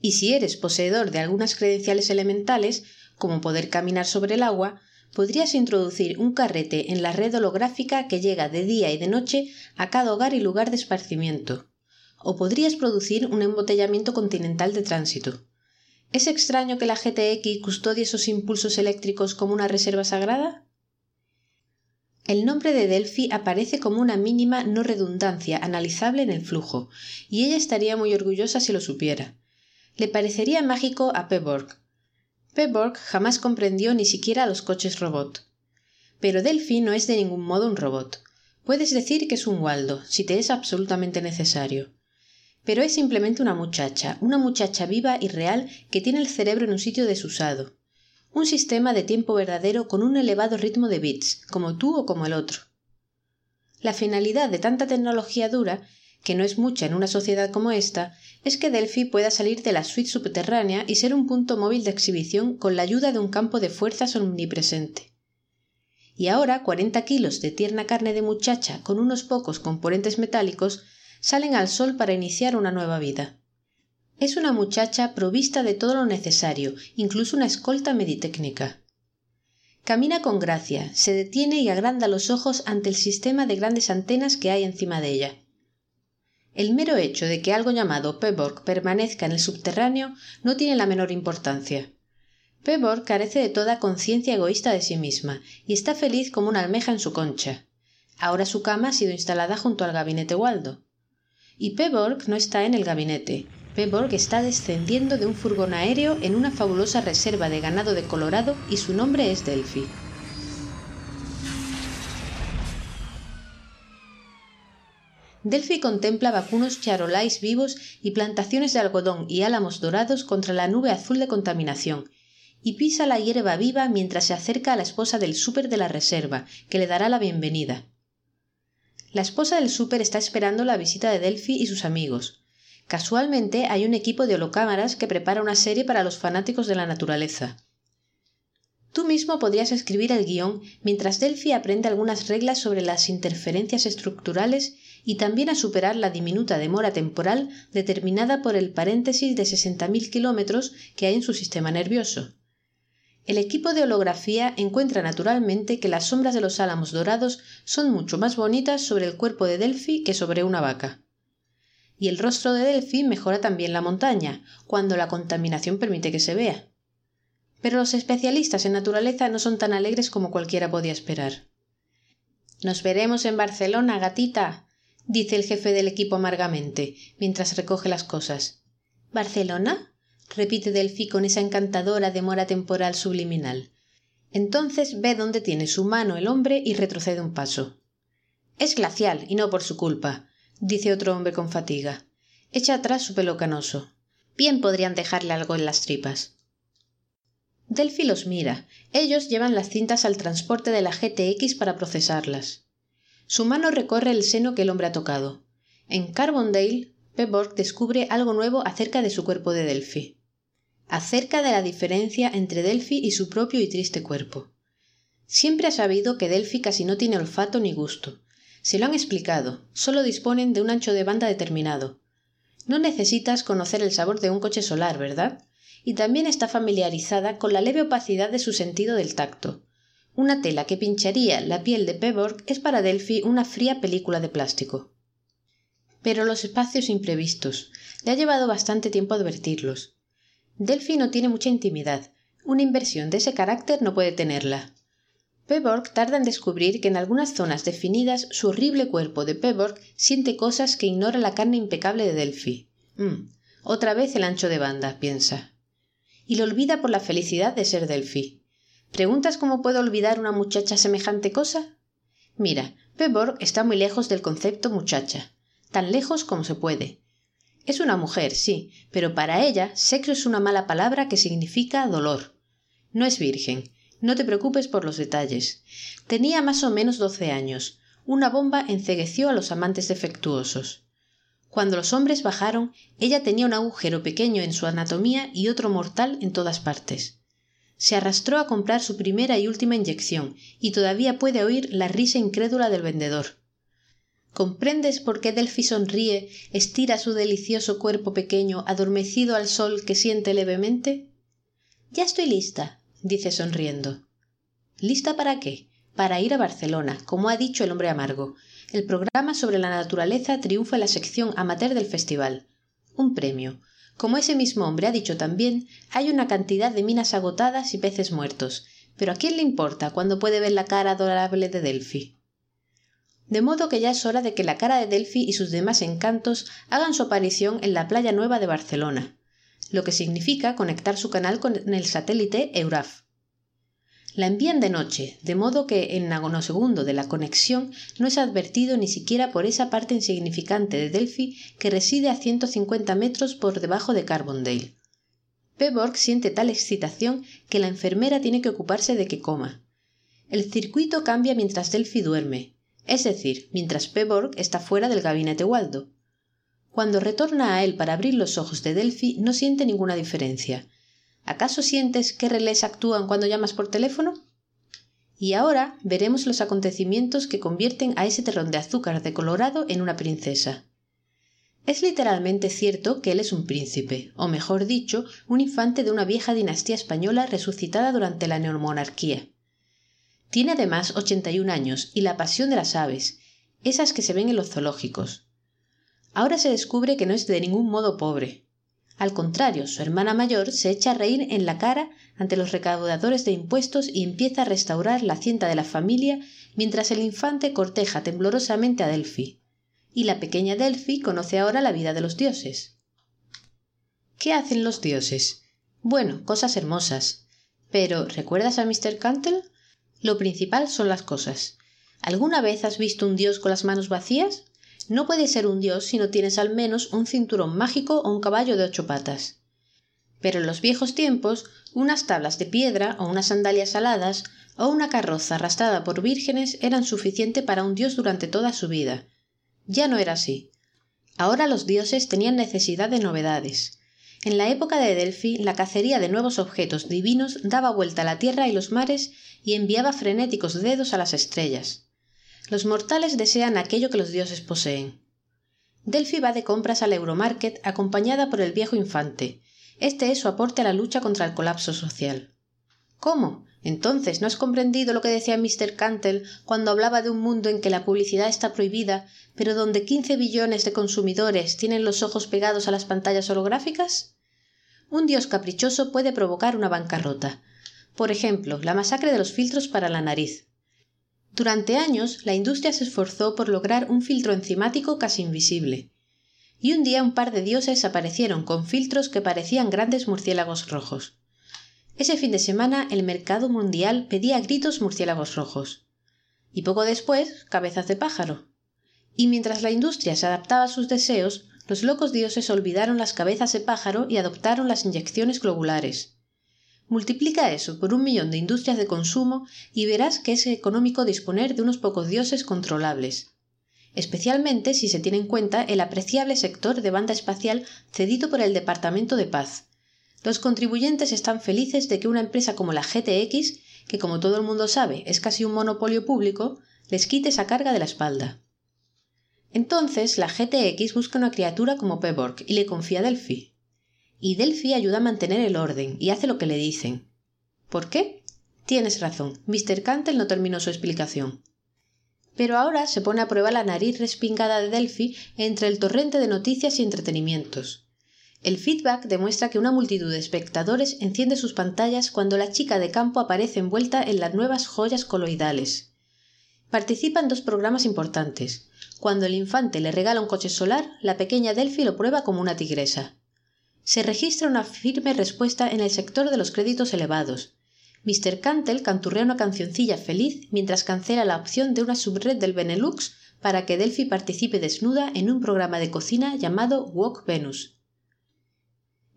[SPEAKER 2] Y si eres poseedor de algunas credenciales elementales, como poder caminar sobre el agua, podrías introducir un carrete en la red holográfica que llega de día y de noche a cada hogar y lugar de esparcimiento. O podrías producir un embotellamiento continental de tránsito. ¿Es extraño que la GTX custodie esos impulsos eléctricos como una reserva sagrada? El nombre de Delphi aparece como una mínima no redundancia analizable en el flujo, y ella estaría muy orgullosa si lo supiera. Le parecería mágico a Peborg, Jamás comprendió ni siquiera los coches robot.
[SPEAKER 1] Pero Delphi no es de ningún modo un robot. Puedes decir que es un Waldo, si te es absolutamente necesario. Pero es simplemente una muchacha, una muchacha viva y real que tiene el cerebro en un sitio desusado. Un sistema de tiempo verdadero con un elevado ritmo de bits, como tú o como el otro. La finalidad de tanta tecnología dura, que no es mucha en una sociedad como esta, es que Delphi pueda salir de la suite subterránea y ser un punto móvil de exhibición con la ayuda de un campo de fuerzas omnipresente y ahora cuarenta kilos de tierna carne de muchacha con unos pocos componentes metálicos salen al sol para iniciar una nueva vida. Es una muchacha provista de todo lo necesario, incluso una escolta meditécnica. Camina con gracia, se detiene y agranda los ojos ante el sistema de grandes antenas que hay encima de ella. El mero hecho de que algo llamado Peborg permanezca en el subterráneo no tiene la menor importancia. Pebor carece de toda conciencia egoísta de sí misma y está feliz como una almeja en su concha. Ahora su cama ha sido instalada junto al gabinete Waldo. Y Peborg no está en el gabinete. Peborg está descendiendo de un furgón aéreo en una fabulosa reserva de ganado de Colorado y su nombre es Delphi. Delphi contempla vacunos charolais vivos y plantaciones de algodón y álamos dorados contra la nube azul de contaminación, y pisa la hierba viva mientras se acerca a la esposa del súper de la reserva, que le dará la bienvenida. La esposa del súper está esperando la visita de Delphi y sus amigos. Casualmente hay un equipo de holocámaras que prepara una serie para los fanáticos de la naturaleza. Tú mismo podrías escribir el guion mientras Delphi aprende algunas reglas sobre las interferencias estructurales y también a superar la diminuta demora temporal determinada por el paréntesis de 60.000 kilómetros que hay en su sistema nervioso. El equipo de holografía encuentra naturalmente que las sombras de los álamos dorados son mucho más bonitas sobre el cuerpo de Delphi que sobre una vaca. Y el rostro de Delphi mejora también la montaña, cuando la contaminación permite que se vea. Pero los especialistas en naturaleza no son tan alegres como cualquiera podía esperar. Nos veremos en Barcelona, gatita, dice el jefe del equipo amargamente, mientras recoge las cosas. ¿Barcelona? repite Delphi con esa encantadora demora temporal subliminal. Entonces ve dónde tiene su mano el hombre y retrocede un paso. Es glacial y no por su culpa, dice otro hombre con fatiga. Echa atrás su pelo canoso. Bien podrían dejarle algo en las tripas. Delphi los mira. Ellos llevan las cintas al transporte de la GTX para procesarlas. Su mano recorre el seno que el hombre ha tocado. En Carbondale, Pebborg descubre algo nuevo acerca de su cuerpo de Delphi acerca de la diferencia entre Delphi y su propio y triste cuerpo. Siempre ha sabido que Delphi casi no tiene olfato ni gusto. Se lo han explicado, solo disponen de un ancho de banda determinado. No necesitas conocer el sabor de un coche solar, ¿verdad? Y también está familiarizada con la leve opacidad de su sentido del tacto. Una tela que pincharía la piel de Pebborg es para Delphi una fría película de plástico. Pero los espacios imprevistos. Le ha llevado bastante tiempo advertirlos. Delphi no tiene mucha intimidad. Una inversión de ese carácter no puede tenerla. Peborg tarda en descubrir que en algunas zonas definidas su horrible cuerpo de Peborg siente cosas que ignora la carne impecable de Delphi. Mm, otra vez el ancho de banda, piensa. Y lo olvida por la felicidad de ser Delphi. ¿Preguntas cómo puedo olvidar una muchacha semejante cosa? Mira, Peborg está muy lejos del concepto muchacha, tan lejos como se puede. Es una mujer, sí, pero para ella sexo es una mala palabra que significa dolor. No es virgen. No te preocupes por los detalles. Tenía más o menos doce años. Una bomba encegueció a los amantes defectuosos. Cuando los hombres bajaron, ella tenía un agujero pequeño en su anatomía y otro mortal en todas partes. Se arrastró a comprar su primera y última inyección, y todavía puede oír la risa incrédula del vendedor. ¿Comprendes por qué Delphi sonríe, estira su delicioso cuerpo pequeño, adormecido al sol que siente levemente? Ya estoy lista, dice sonriendo. ¿Lista para qué? Para ir a Barcelona, como ha dicho el hombre amargo. El programa sobre la naturaleza triunfa en la sección amateur del festival. Un premio. Como ese mismo hombre ha dicho también, hay una cantidad de minas agotadas y peces muertos. Pero ¿a quién le importa cuando puede ver la cara adorable de Delphi? de modo que ya es hora de que la cara de Delphi y sus demás encantos hagan su aparición en la playa nueva de Barcelona, lo que significa conectar su canal con el satélite EURAF. La envían de noche, de modo que en nanosegundo de la conexión no es advertido ni siquiera por esa parte insignificante de Delphi que reside a 150 metros por debajo de Carbondale. Peborg siente tal excitación que la enfermera tiene que ocuparse de que coma. El circuito cambia mientras Delphi duerme, es decir, mientras Peborg está fuera del gabinete Waldo. Cuando retorna a él para abrir los ojos de Delphi no siente ninguna diferencia. ¿Acaso sientes qué relés actúan cuando llamas por teléfono? Y ahora veremos los acontecimientos que convierten a ese terrón de azúcar de Colorado en una princesa. Es literalmente cierto que él es un príncipe, o mejor dicho, un infante de una vieja dinastía española resucitada durante la neomonarquía. Tiene además 81 años y la pasión de las aves, esas que se ven en los zoológicos. Ahora se descubre que no es de ningún modo pobre. Al contrario, su hermana mayor se echa a reír en la cara ante los recaudadores de impuestos y empieza a restaurar la hacienda de la familia mientras el infante corteja temblorosamente a Delphi. Y la pequeña Delphi conoce ahora la vida de los dioses. ¿Qué hacen los dioses? Bueno, cosas hermosas. Pero, ¿recuerdas a Mr. Cantle? Lo principal son las cosas. ¿Alguna vez has visto un dios con las manos vacías? No puedes ser un dios si no tienes al menos un cinturón mágico o un caballo de ocho patas. Pero en los viejos tiempos, unas tablas de piedra o unas sandalias aladas o una carroza arrastrada por vírgenes eran suficiente para un dios durante toda su vida. Ya no era así. Ahora los dioses tenían necesidad de novedades. En la época de Delphi, la cacería de nuevos objetos divinos daba vuelta a la tierra y los mares y enviaba frenéticos dedos a las estrellas. Los mortales desean aquello que los dioses poseen. Delphi va de compras al Euromarket acompañada por el viejo infante. Este es su aporte a la lucha contra el colapso social. ¿Cómo? Entonces, ¿no has comprendido lo que decía Mr. Cantle cuando hablaba de un mundo en que la publicidad está prohibida, pero donde quince billones de consumidores tienen los ojos pegados a las pantallas holográficas? Un dios caprichoso puede provocar una bancarrota. Por ejemplo, la masacre de los filtros para la nariz. Durante años, la industria se esforzó por lograr un filtro enzimático casi invisible. Y un día un par de dioses aparecieron con filtros que parecían grandes murciélagos rojos. Ese fin de semana el mercado mundial pedía a gritos murciélagos rojos. Y poco después, cabezas de pájaro. Y mientras la industria se adaptaba a sus deseos, los locos dioses olvidaron las cabezas de pájaro y adoptaron las inyecciones globulares. Multiplica eso por un millón de industrias de consumo y verás que es económico disponer de unos pocos dioses controlables, especialmente si se tiene en cuenta el apreciable sector de banda espacial cedido por el Departamento de Paz, los contribuyentes están felices de que una empresa como la GTX, que como todo el mundo sabe es casi un monopolio público, les quite esa carga de la espalda. Entonces la GTX busca una criatura como Peborg y le confía Delphi. Y Delphi ayuda a mantener el orden y hace lo que le dicen. ¿Por qué? Tienes razón, Mr. Cantle no terminó su explicación. Pero ahora se pone a prueba la nariz respingada de Delphi entre el torrente de noticias y entretenimientos. El feedback demuestra que una multitud de espectadores enciende sus pantallas cuando la chica de campo aparece envuelta en las nuevas joyas coloidales. Participa en dos programas importantes. Cuando el infante le regala un coche solar, la pequeña Delphi lo prueba como una tigresa. Se registra una firme respuesta en el sector de los créditos elevados. Mr. Cantle canturrea una cancioncilla feliz mientras cancela la opción de una subred del Benelux para que Delphi participe desnuda en un programa de cocina llamado Walk Venus.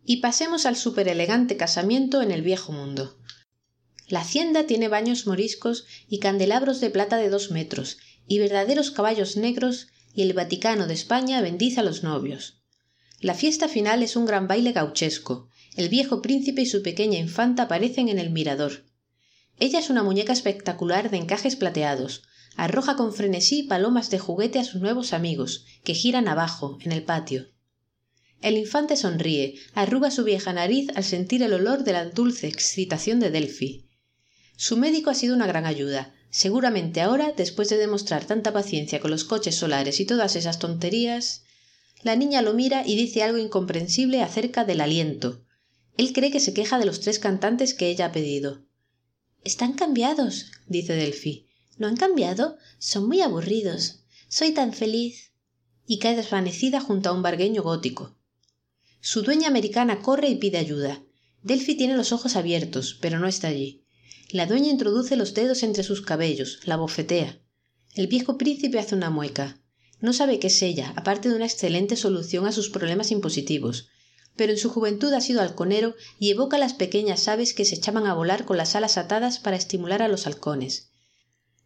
[SPEAKER 1] Y pasemos al superelegante casamiento en el viejo mundo. La hacienda tiene baños moriscos y candelabros de plata de dos metros, y verdaderos caballos negros, y el Vaticano de España bendice a los novios. La fiesta final es un gran baile gauchesco. El viejo príncipe y su pequeña infanta aparecen en el mirador. Ella es una muñeca espectacular de encajes plateados. Arroja con frenesí palomas de juguete a sus nuevos amigos, que giran abajo, en el patio. El infante sonríe, arruga su vieja nariz al sentir el olor de la dulce excitación de Delphi. Su médico ha sido una gran ayuda. Seguramente ahora, después de demostrar tanta paciencia con los coches solares y todas esas tonterías. La niña lo mira y dice algo incomprensible acerca del aliento. Él cree que se queja de los tres cantantes que ella ha pedido. Están cambiados, dice Delphi. ¿No han cambiado? Son muy aburridos. Soy tan feliz. Y cae desvanecida junto a un bargueño gótico. Su dueña americana corre y pide ayuda. Delphi tiene los ojos abiertos, pero no está allí. La dueña introduce los dedos entre sus cabellos, la bofetea. El viejo príncipe hace una mueca. No sabe qué es ella, aparte de una excelente solución a sus problemas impositivos. Pero en su juventud ha sido halconero y evoca las pequeñas aves que se echaban a volar con las alas atadas para estimular a los halcones.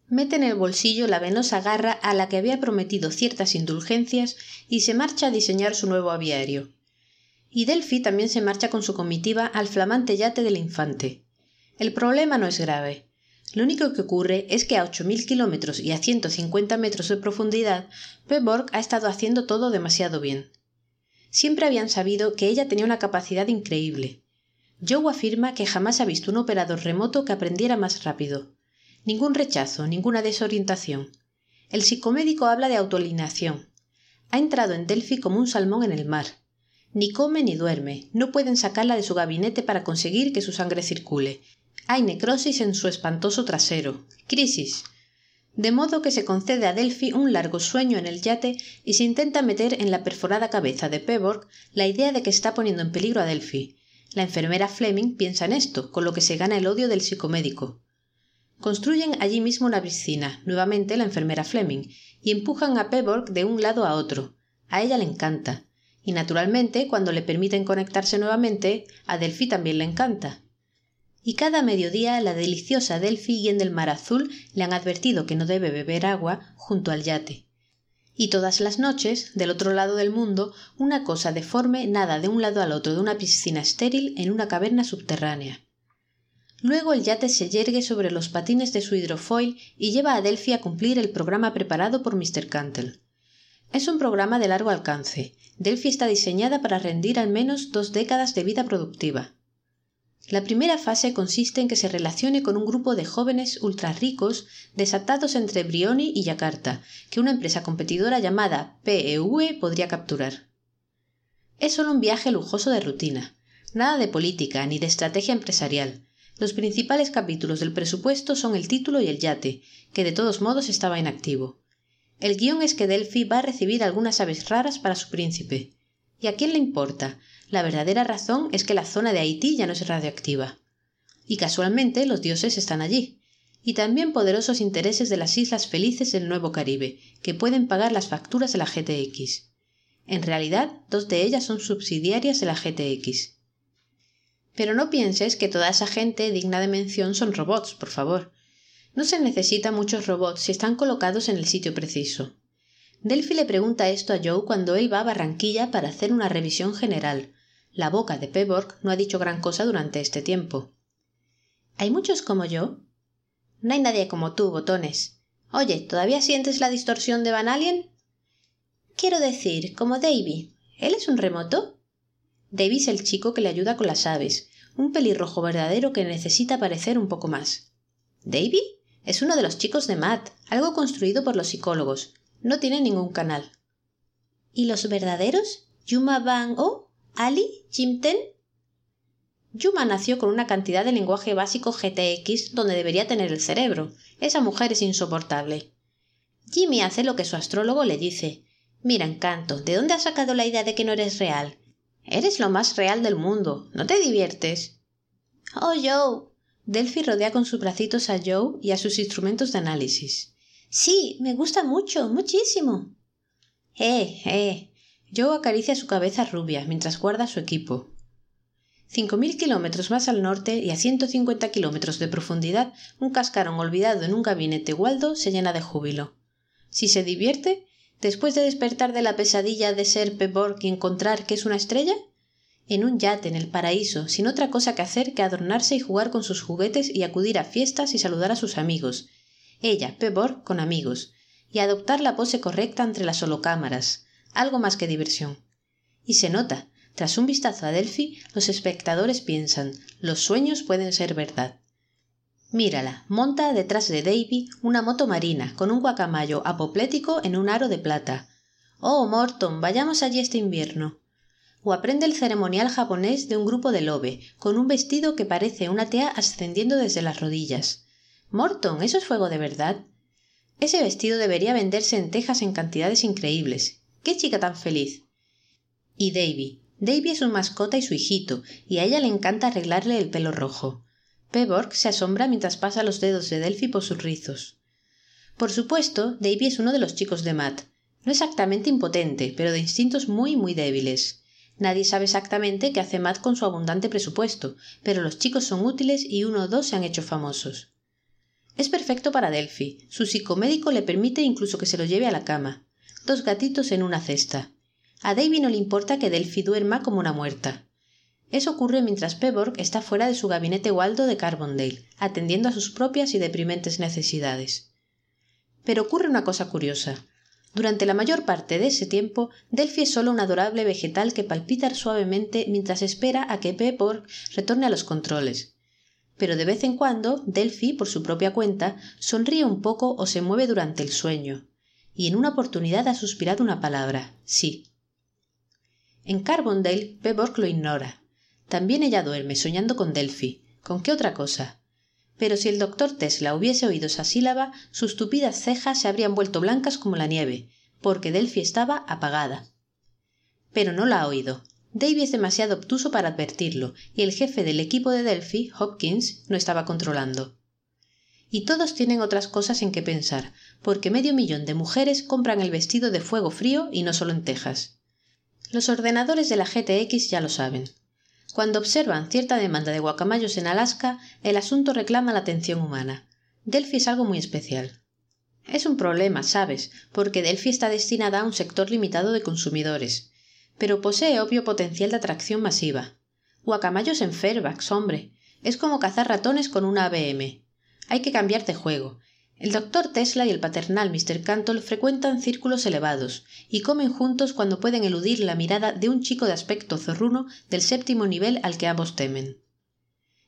[SPEAKER 1] Mete en el bolsillo la venosa garra a la que había prometido ciertas indulgencias y se marcha a diseñar su nuevo aviario. Y Delphi también se marcha con su comitiva al flamante yate del infante. El problema no es grave. Lo único que ocurre es que a 8.000 kilómetros y a 150 metros de profundidad, Peborg ha estado haciendo todo demasiado bien. Siempre habían sabido que ella tenía una capacidad increíble. Joe afirma que jamás ha visto un operador remoto que aprendiera más rápido. Ningún rechazo, ninguna desorientación. El psicomédico habla de autoalineación. Ha entrado en Delphi como un salmón en el mar. Ni come ni duerme, no pueden sacarla de su gabinete para conseguir que su sangre circule, hay necrosis en su espantoso trasero. Crisis. De modo que se concede a Delphi un largo sueño en el yate y se intenta meter en la perforada cabeza de Peborg la idea de que está poniendo en peligro a Delphi. La enfermera Fleming piensa en esto, con lo que se gana el odio del psicomédico. Construyen allí mismo una piscina, nuevamente la enfermera Fleming, y empujan a Peborg de un lado a otro. A ella le encanta. Y naturalmente, cuando le permiten conectarse nuevamente, a Delphi también le encanta y cada mediodía la deliciosa Delphi y en del mar azul le han advertido que no debe beber agua junto al yate. Y todas las noches, del otro lado del mundo, una cosa deforme nada de un lado al otro de una piscina estéril en una caverna subterránea. Luego el yate se yergue sobre los patines de su hidrofoil y lleva a Delphi a cumplir el programa preparado por Mr. Cantle. Es un programa de largo alcance. Delphi está diseñada para rendir al menos dos décadas de vida productiva. La primera fase consiste en que se relacione con un grupo de jóvenes ultra ricos desatados entre Brioni y Yakarta, que una empresa competidora llamada PEV podría capturar. Es solo un viaje lujoso de rutina, nada de política ni de estrategia empresarial. Los principales capítulos del presupuesto son el título y el yate, que de todos modos estaba inactivo. El guion es que Delphi va a recibir algunas aves raras para su príncipe. ¿Y a quién le importa? La verdadera razón es que la zona de Haití ya no es radioactiva. Y casualmente los dioses están allí, y también poderosos intereses de las islas felices del Nuevo Caribe, que pueden pagar las facturas de la GTX. En realidad, dos de ellas son subsidiarias de la GTX. Pero no pienses que toda esa gente digna de mención son robots, por favor. No se necesita muchos robots si están colocados en el sitio preciso. Delphi le pregunta esto a Joe cuando él va a Barranquilla para hacer una revisión general, la boca de Peborg no ha dicho gran cosa durante este tiempo. ¿Hay muchos como yo? No hay nadie como tú, botones. Oye, ¿todavía sientes la distorsión de Van Alien? Quiero decir, como Davy. ¿Él es un remoto? Davy es el chico que le ayuda con las aves, un pelirrojo verdadero que necesita parecer un poco más. ¿Davy? Es uno de los chicos de Matt, algo construido por los psicólogos. No tiene ningún canal. ¿Y los verdaderos? ¿Yuma Van O? Ali Jimten. Yuma nació con una cantidad de lenguaje básico GTX donde debería tener el cerebro. Esa mujer es insoportable. Jimmy hace lo que su astrólogo le dice. Mira, encanto, ¿de dónde has sacado la idea de que no eres real? Eres lo más real del mundo. ¿No te diviertes? Oh, Joe. Delphi rodea con sus bracitos a Joe y a sus instrumentos de análisis. Sí, me gusta mucho, muchísimo. Eh, eh. Joe acaricia su cabeza rubia mientras guarda su equipo. Cinco mil kilómetros más al norte y a ciento cincuenta kilómetros de profundidad, un cascarón olvidado en un gabinete Waldo se llena de júbilo. Si se divierte, después de despertar de la pesadilla de ser Peborg y encontrar que es una estrella, en un yate en el paraíso, sin otra cosa que hacer que adornarse y jugar con sus juguetes y acudir a fiestas y saludar a sus amigos. Ella, Peborg, con amigos, y adoptar la pose correcta entre las holocámaras, algo más que diversión. Y se nota, tras un vistazo a Delphi, los espectadores piensan, los sueños pueden ser verdad. Mírala, monta detrás de Davy una moto marina con un guacamayo apoplético en un aro de plata. Oh, Morton, vayamos allí este invierno. O aprende el ceremonial japonés de un grupo de lobe, con un vestido que parece una tea ascendiendo desde las rodillas. Morton, ¿eso es fuego de verdad? Ese vestido debería venderse en Texas en cantidades increíbles, ¡Qué chica tan feliz! Y Davy. Davy es su mascota y su hijito, y a ella le encanta arreglarle el pelo rojo. Peborg se asombra mientras pasa los dedos de Delphi por sus rizos. Por supuesto, Davy es uno de los chicos de Matt. No exactamente impotente, pero de instintos muy, muy débiles. Nadie sabe exactamente qué hace Matt con su abundante presupuesto, pero los chicos son útiles y uno o dos se han hecho famosos. Es perfecto para Delphi. Su psicomédico le permite incluso que se lo lleve a la cama. Dos gatitos en una cesta. A Davy no le importa que Delphi duerma como una muerta. Eso ocurre mientras Pebborg está fuera de su gabinete Waldo de Carbondale, atendiendo a sus propias y deprimentes necesidades. Pero ocurre una cosa curiosa. Durante la mayor parte de ese tiempo, Delphi es solo un adorable vegetal que palpita suavemente mientras espera a que Pepper retorne a los controles. Pero de vez en cuando, Delphi, por su propia cuenta, sonríe un poco o se mueve durante el sueño. Y en una oportunidad ha suspirado una palabra, sí. En Carbondale, Pebborg lo ignora. También ella duerme, soñando con Delphi. ¿Con qué otra cosa? pero si el doctor Tesla hubiese oído esa sílaba, sus tupidas cejas se habrían vuelto blancas como la nieve, porque Delphi estaba apagada. Pero no la ha oído. Davy es demasiado obtuso para advertirlo, y el jefe del equipo de Delphi, Hopkins, no estaba controlando. Y todos tienen otras cosas en que pensar, porque medio millón de mujeres compran el vestido de fuego frío y no solo en Texas. Los ordenadores de la GTX ya lo saben. Cuando observan cierta demanda de guacamayos en Alaska, el asunto reclama la atención humana. Delphi es algo muy especial. Es un problema, sabes, porque Delphi está destinada a un sector limitado de consumidores, pero posee obvio potencial de atracción masiva. Guacamayos en Fairfax, hombre. Es como cazar ratones con una ABM. Hay que cambiar de juego, el doctor Tesla y el paternal Mr. Cantol frecuentan círculos elevados y comen juntos cuando pueden eludir la mirada de un chico de aspecto zorruno del séptimo nivel al que ambos temen.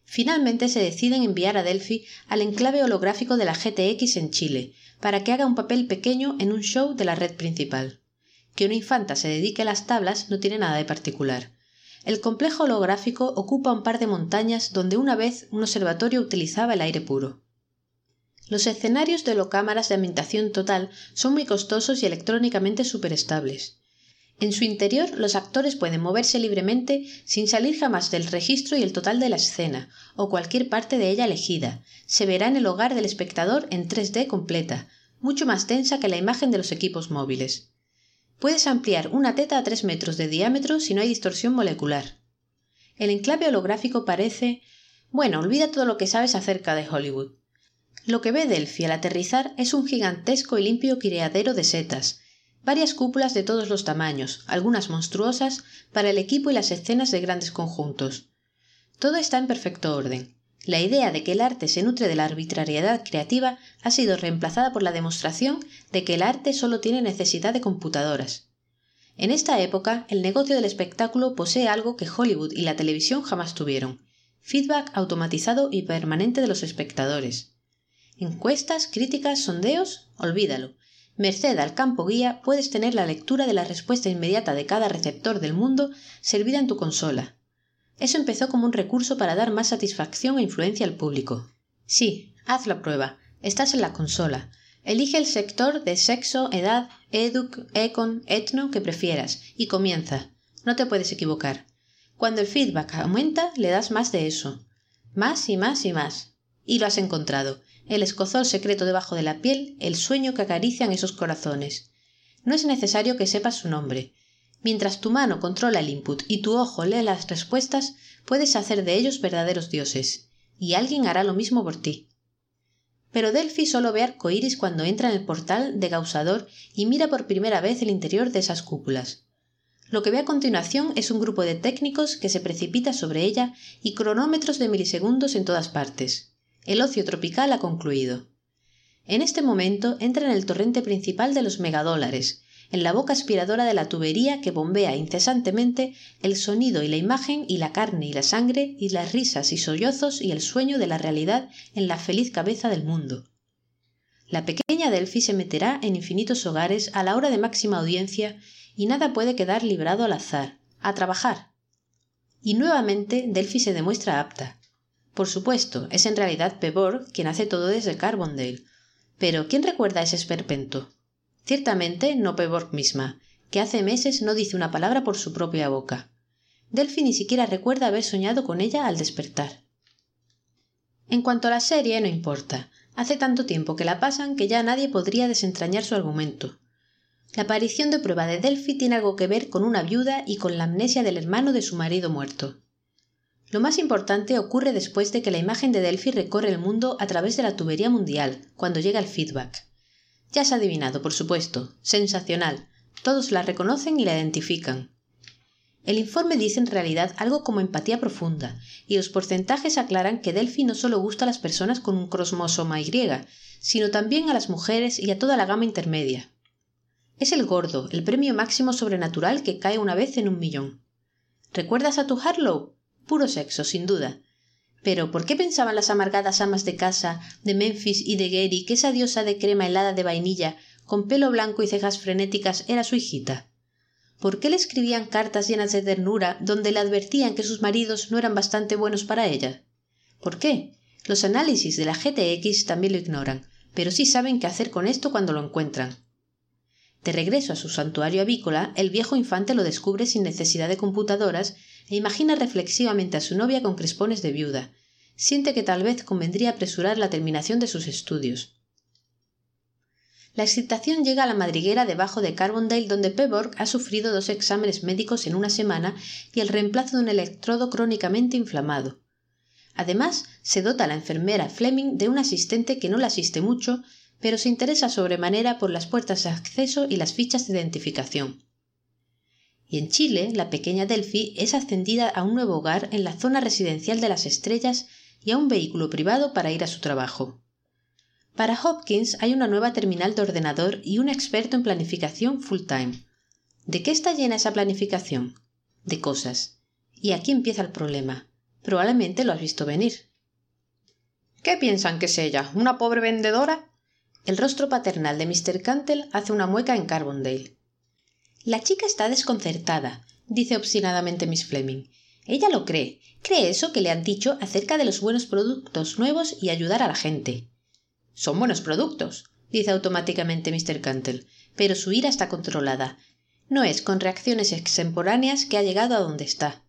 [SPEAKER 1] Finalmente se deciden enviar a Delphi al enclave holográfico de la GTX en Chile para que haga un papel pequeño en un show de la red principal. Que una infanta se dedique a las tablas no tiene nada de particular. El complejo holográfico ocupa un par de montañas donde una vez un observatorio utilizaba el aire puro. Los escenarios de locámaras de ambientación total son muy costosos y electrónicamente superestables. En su interior los actores pueden moverse libremente sin salir jamás del registro y el total de la escena, o cualquier parte de ella elegida. Se verá en el hogar del espectador en 3D completa, mucho más densa que la imagen de los equipos móviles. Puedes ampliar una teta a 3 metros de diámetro si no hay distorsión molecular. El enclave holográfico parece... Bueno, olvida todo lo que sabes acerca de Hollywood. Lo que ve Delphi al aterrizar es un gigantesco y limpio criadero de setas, varias cúpulas de todos los tamaños, algunas monstruosas, para el equipo y las escenas de grandes conjuntos. Todo está en perfecto orden. La idea de que el arte se nutre de la arbitrariedad creativa ha sido reemplazada por la demostración de que el arte solo tiene necesidad de computadoras. En esta época, el negocio del espectáculo posee algo que Hollywood y la televisión jamás tuvieron feedback automatizado y permanente de los espectadores. Encuestas, críticas, sondeos, olvídalo. Merced al campo guía puedes tener la lectura de la respuesta inmediata de cada receptor del mundo servida en tu consola. Eso empezó como un recurso para dar más satisfacción e influencia al público. Sí, haz la prueba. Estás en la consola. Elige el sector de sexo, edad, educ, econ, etno que prefieras y comienza. No te puedes equivocar. Cuando el feedback aumenta, le das más de eso. Más y más y más. Y lo has encontrado el escozor secreto debajo de la piel, el sueño que acarician esos corazones. No es necesario que sepas su nombre. Mientras tu mano controla el input y tu ojo lee las respuestas, puedes hacer de ellos verdaderos dioses. Y alguien hará lo mismo por ti. Pero Delphi solo ve arcoíris cuando entra en el portal de Gausador y mira por primera vez el interior de esas cúpulas. Lo que ve a continuación es un grupo de técnicos que se precipita sobre ella y cronómetros de milisegundos en todas partes. El ocio tropical ha concluido. En este momento entra en el torrente principal de los megadólares, en la boca aspiradora de la tubería que bombea incesantemente el sonido y la imagen y la carne y la sangre y las risas y sollozos y el sueño de la realidad en la feliz cabeza del mundo. La pequeña Delphi se meterá en infinitos hogares a la hora de máxima audiencia y nada puede quedar librado al azar, a trabajar. Y nuevamente Delphi se demuestra apta, por supuesto, es en realidad Pebor quien hace todo desde Carbondale. Pero ¿quién recuerda ese esperpento? Ciertamente no Pebor misma, que hace meses no dice una palabra por su propia boca. Delphi ni siquiera recuerda haber soñado con ella al despertar. En cuanto a la serie, no importa. Hace tanto tiempo que la pasan que ya nadie podría desentrañar su argumento. La aparición de prueba de Delphi tiene algo que ver con una viuda y con la amnesia del hermano de su marido muerto. Lo más importante ocurre después de que la imagen de Delphi recorre el mundo a través de la tubería mundial, cuando llega el feedback. Ya has adivinado, por supuesto. Sensacional. Todos la reconocen y la identifican. El informe dice en realidad algo como empatía profunda, y los porcentajes aclaran que Delphi no solo gusta a las personas con un cromosoma Y, sino también a las mujeres y a toda la gama intermedia. Es el gordo, el premio máximo sobrenatural que cae una vez en un millón. ¿Recuerdas a tu Harlow? Puro sexo, sin duda. Pero ¿por qué pensaban las amargadas amas de casa de Memphis y de Gary que esa diosa de crema helada de vainilla, con pelo blanco y cejas frenéticas, era su hijita? ¿Por qué le escribían cartas llenas de ternura donde le advertían que sus maridos no eran bastante buenos para ella? ¿Por qué? Los análisis de la GTX también lo ignoran, pero sí saben qué hacer con esto cuando lo encuentran. De regreso a su santuario avícola, el viejo infante lo descubre sin necesidad de computadoras e imagina reflexivamente a su novia con crespones de viuda. Siente que tal vez convendría apresurar la terminación de sus estudios. La excitación llega a la madriguera debajo de Carbondale, donde Pebborg ha sufrido dos exámenes médicos en una semana y el reemplazo de un electrodo crónicamente inflamado. Además, se dota a la enfermera Fleming de un asistente que no la asiste mucho, pero se interesa sobremanera por las puertas de acceso y las fichas de identificación y en Chile la pequeña Delphi es ascendida a un nuevo hogar en la zona residencial de las estrellas y a un vehículo privado para ir a su trabajo. Para Hopkins hay una nueva terminal de ordenador y un experto en planificación full time. ¿De qué está llena esa planificación? De cosas. Y aquí empieza el problema. Probablemente lo has visto venir.
[SPEAKER 2] ¿Qué piensan que es ella? ¿Una pobre vendedora?
[SPEAKER 1] El rostro paternal de Mr. Cantle hace una mueca en Carbondale. La chica está desconcertada, dice obstinadamente Miss Fleming. Ella lo cree. Cree eso que le han dicho acerca de los buenos productos nuevos y ayudar a la gente.
[SPEAKER 2] Son buenos productos, dice automáticamente Mr. Cantle, pero su ira está controlada. No es con reacciones extemporáneas que ha llegado a donde está.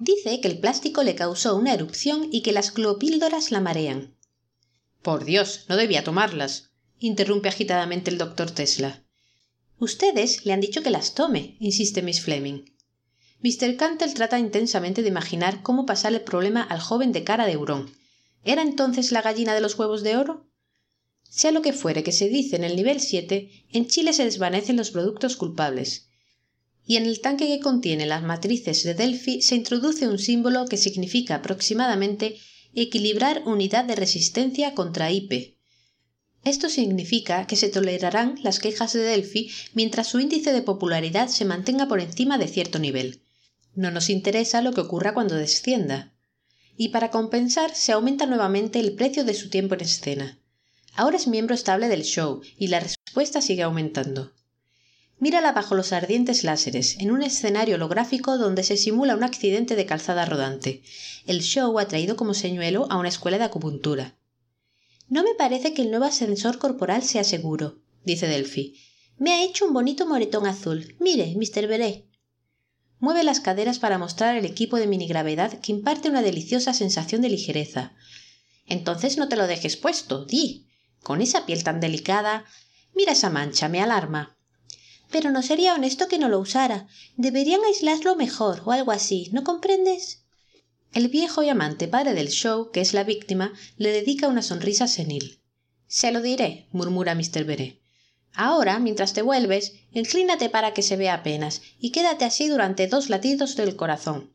[SPEAKER 1] Dice que el plástico le causó una erupción y que las glopíldoras la marean.
[SPEAKER 2] Por Dios, no debía tomarlas, interrumpe agitadamente el doctor Tesla.
[SPEAKER 1] Ustedes le han dicho que las tome, insiste Miss Fleming. Mr. Cantle trata intensamente de imaginar cómo pasar el problema al joven de cara de hurón. ¿Era entonces la gallina de los huevos de oro? Sea lo que fuere que se dice en el nivel 7, en Chile se desvanecen los productos culpables. Y en el tanque que contiene las matrices de Delphi se introduce un símbolo que significa aproximadamente equilibrar unidad de resistencia contra IP, esto significa que se tolerarán las quejas de Delphi mientras su índice de popularidad se mantenga por encima de cierto nivel. No nos interesa lo que ocurra cuando descienda. Y para compensar se aumenta nuevamente el precio de su tiempo en escena. Ahora es miembro estable del show y la respuesta sigue aumentando. Mírala bajo los ardientes láseres, en un escenario holográfico donde se simula un accidente de calzada rodante. El show ha traído como señuelo a una escuela de acupuntura. No me parece que el nuevo ascensor corporal sea seguro, dice Delphi. Me ha hecho un bonito moretón azul. Mire, Mr. Beret. Mueve las caderas para mostrar el equipo de minigravedad que imparte una deliciosa sensación de ligereza. Entonces no te lo dejes puesto, di. Con esa piel tan delicada. Mira esa mancha, me alarma. Pero no sería honesto que no lo usara. Deberían aislarlo mejor o algo así, ¿no comprendes? El viejo y amante padre del show, que es la víctima, le dedica una sonrisa senil. Se lo diré, murmura Mr. Beret. Ahora, mientras te vuelves, inclínate para que se vea apenas, y quédate así durante dos latidos del corazón.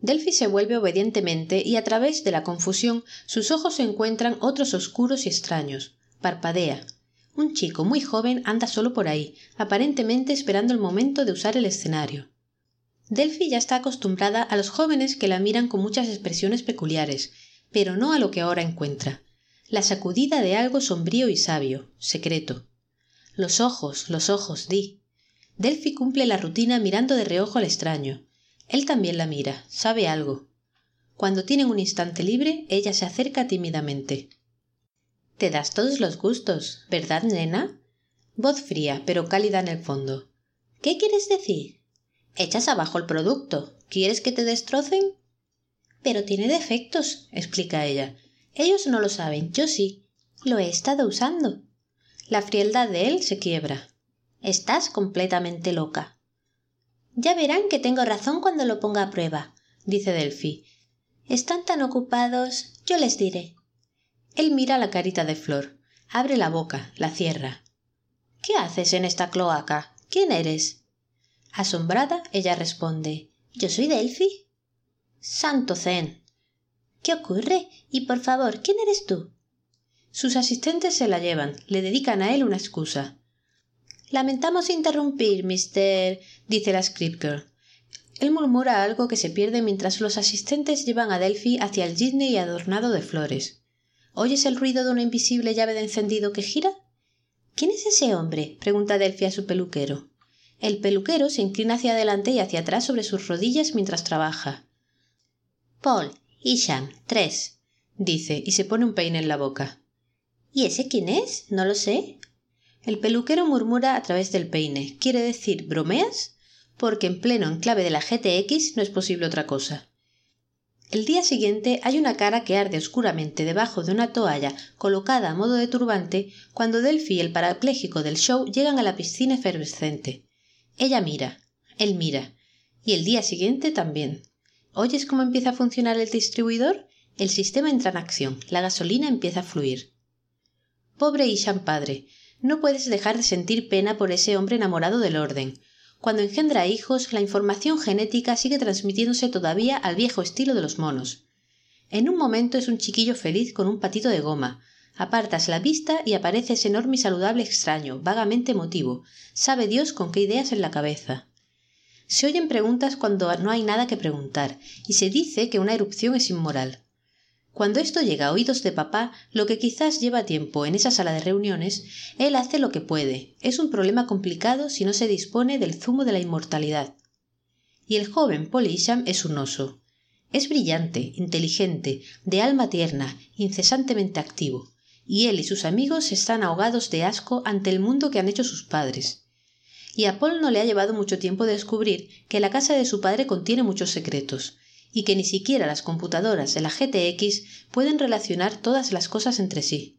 [SPEAKER 1] Delphi se vuelve obedientemente y a través de la confusión sus ojos se encuentran otros oscuros y extraños. Parpadea. Un chico muy joven anda solo por ahí, aparentemente esperando el momento de usar el escenario. Delphi ya está acostumbrada a los jóvenes que la miran con muchas expresiones peculiares, pero no a lo que ahora encuentra. La sacudida de algo sombrío y sabio, secreto. Los ojos, los ojos, di. Delphi cumple la rutina mirando de reojo al extraño. Él también la mira, sabe algo. Cuando tienen un instante libre, ella se acerca tímidamente. Te das todos los gustos, ¿verdad, nena? Voz fría, pero cálida en el fondo. ¿Qué quieres decir? Echas abajo el producto. ¿Quieres que te destrocen? Pero tiene defectos, explica ella. Ellos no lo saben, yo sí. Lo he estado usando. La frialdad de él se quiebra. Estás completamente loca. Ya verán que tengo razón cuando lo ponga a prueba, dice Delphi. Están tan ocupados. Yo les diré. Él mira la carita de Flor, abre la boca, la cierra. ¿Qué haces en esta cloaca? ¿Quién eres? Asombrada, ella responde Yo soy Delphi. Santo Zen. ¿Qué ocurre? Y por favor, ¿quién eres tú? Sus asistentes se la llevan, le dedican a él una excusa. Lamentamos interrumpir, mister, dice la script Él murmura algo que se pierde mientras los asistentes llevan a Delphi hacia el Disney adornado de flores. ¿Oyes el ruido de una invisible llave de encendido que gira? ¿Quién es ese hombre? pregunta Delphi a su peluquero. El peluquero se inclina hacia adelante y hacia atrás sobre sus rodillas mientras trabaja. Paul, Isham, tres, dice, y se pone un peine en la boca. ¿Y ese quién es? No lo sé. El peluquero murmura a través del peine. ¿Quiere decir bromeas? Porque en pleno enclave de la GTX no es posible otra cosa. El día siguiente hay una cara que arde oscuramente debajo de una toalla colocada a modo de turbante cuando Delphi y el parapléjico del show llegan a la piscina efervescente. Ella mira, él mira, y el día siguiente también. ¿Oyes cómo empieza a funcionar el distribuidor? El sistema entra en acción, la gasolina empieza a fluir. Pobre Ishan padre, no puedes dejar de sentir pena por ese hombre enamorado del orden, cuando engendra hijos, la información genética sigue transmitiéndose todavía al viejo estilo de los monos. En un momento es un chiquillo feliz con un patito de goma. Apartas la vista y aparece ese enorme y saludable extraño, vagamente emotivo. Sabe Dios con qué ideas en la cabeza. Se oyen preguntas cuando no hay nada que preguntar, y se dice que una erupción es inmoral. Cuando esto llega a oídos de papá, lo que quizás lleva tiempo en esa sala de reuniones, él hace lo que puede. Es un problema complicado si no se dispone del zumo de la inmortalidad. Y el joven Polisham es un oso. Es brillante, inteligente, de alma tierna, incesantemente activo, y él y sus amigos están ahogados de asco ante el mundo que han hecho sus padres. Y a Paul no le ha llevado mucho tiempo descubrir que la casa de su padre contiene muchos secretos, y que ni siquiera las computadoras de la GTX pueden relacionar todas las cosas entre sí.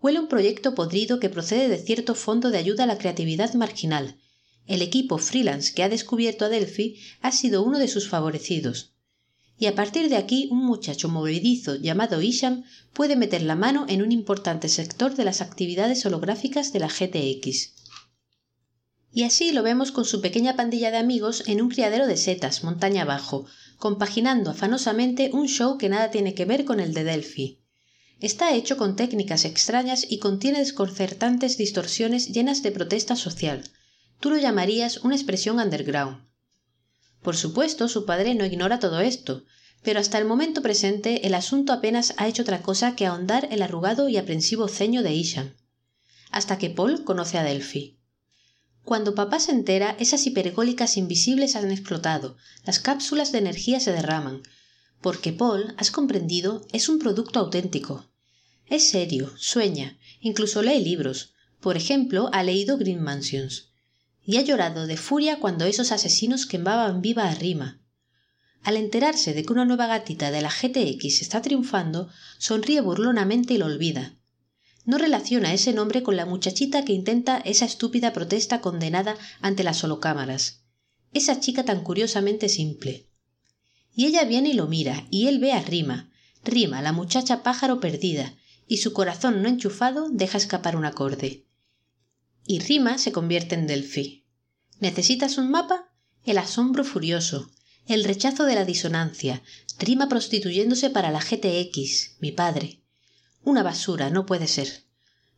[SPEAKER 1] Huele un proyecto podrido que procede de cierto fondo de ayuda a la creatividad marginal. El equipo freelance que ha descubierto a Delphi ha sido uno de sus favorecidos. Y a partir de aquí un muchacho movedizo llamado Isham puede meter la mano en un importante sector de las actividades holográficas de la GTX. Y así lo vemos con su pequeña pandilla de amigos en un criadero de setas, montaña abajo, compaginando afanosamente un show que nada tiene que ver con el de Delphi. Está hecho con técnicas extrañas y contiene desconcertantes distorsiones llenas de protesta social. Tú lo llamarías una expresión underground. Por supuesto, su padre no ignora todo esto, pero hasta el momento presente el asunto apenas ha hecho otra cosa que ahondar el arrugado y aprensivo ceño de Isham. Hasta que Paul conoce a Delphi. Cuando papá se entera, esas hipergólicas invisibles han explotado, las cápsulas de energía se derraman, porque Paul, has comprendido, es un producto auténtico. Es serio, sueña, incluso lee libros. Por ejemplo, ha leído Green Mansions. Y ha llorado de furia cuando esos asesinos quemaban viva a Rima. Al enterarse de que una nueva gatita de la GTX está triunfando, sonríe burlonamente y lo olvida no relaciona ese nombre con la muchachita que intenta esa estúpida protesta condenada ante las holocámaras. Esa chica tan curiosamente simple. Y ella viene y lo mira, y él ve a Rima, Rima, la muchacha pájaro perdida, y su corazón no enchufado deja escapar un acorde. Y Rima se convierte en Delphi. ¿Necesitas un mapa? El asombro furioso, el rechazo de la disonancia, Rima prostituyéndose para la GTX, mi padre. Una basura, no puede ser.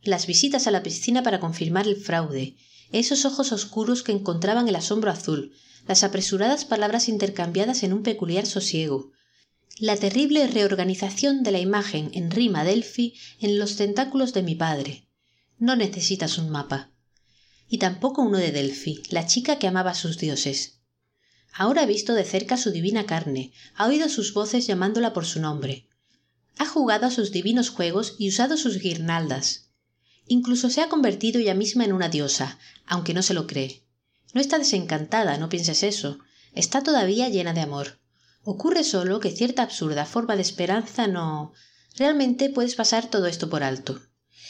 [SPEAKER 1] Las visitas a la piscina para confirmar el fraude, esos ojos oscuros que encontraban el asombro azul, las apresuradas palabras intercambiadas en un peculiar sosiego, la terrible reorganización de la imagen en rima Delphi en los tentáculos de mi padre. No necesitas un mapa. Y tampoco uno de Delphi, la chica que amaba a sus dioses. Ahora ha visto de cerca su divina carne, ha oído sus voces llamándola por su nombre ha jugado a sus divinos juegos y usado sus guirnaldas. Incluso se ha convertido ella misma en una diosa, aunque no se lo cree. No está desencantada, no pienses eso. Está todavía llena de amor. Ocurre solo que cierta absurda forma de esperanza no. Realmente puedes pasar todo esto por alto.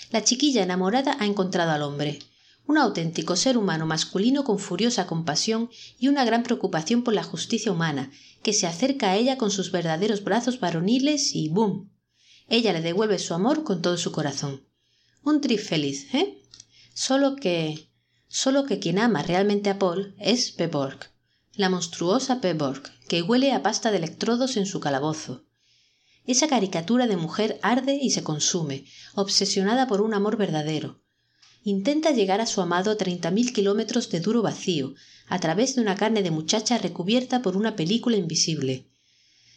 [SPEAKER 1] La chiquilla enamorada ha encontrado al hombre, un auténtico ser humano masculino con furiosa compasión y una gran preocupación por la justicia humana, que se acerca a ella con sus verdaderos brazos varoniles y ¡bum! Ella le devuelve su amor con todo su corazón. Un trip feliz, ¿eh? Solo que. Solo que quien ama realmente a Paul es Peborg, la monstruosa Peborg, que huele a pasta de electrodos en su calabozo. Esa caricatura de mujer arde y se consume, obsesionada por un amor verdadero, intenta llegar a su amado a treinta mil kilómetros de duro vacío, a través de una carne de muchacha recubierta por una película invisible.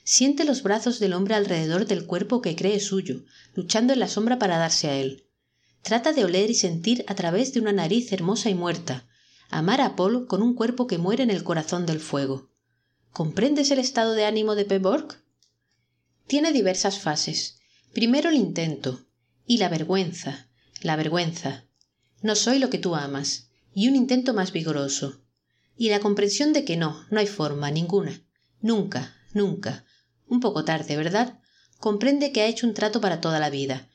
[SPEAKER 1] Siente los brazos del hombre alrededor del cuerpo que cree suyo, luchando en la sombra para darse a él. Trata de oler y sentir a través de una nariz hermosa y muerta, amar a Paul con un cuerpo que muere en el corazón del fuego. ¿Comprendes el estado de ánimo de Peborg? Tiene diversas fases. Primero el intento, y la vergüenza, la vergüenza, no soy lo que tú amas, y un intento más vigoroso. Y la comprensión de que no, no hay forma, ninguna. Nunca, nunca. Un poco tarde, ¿verdad? Comprende que ha hecho un trato para toda la vida.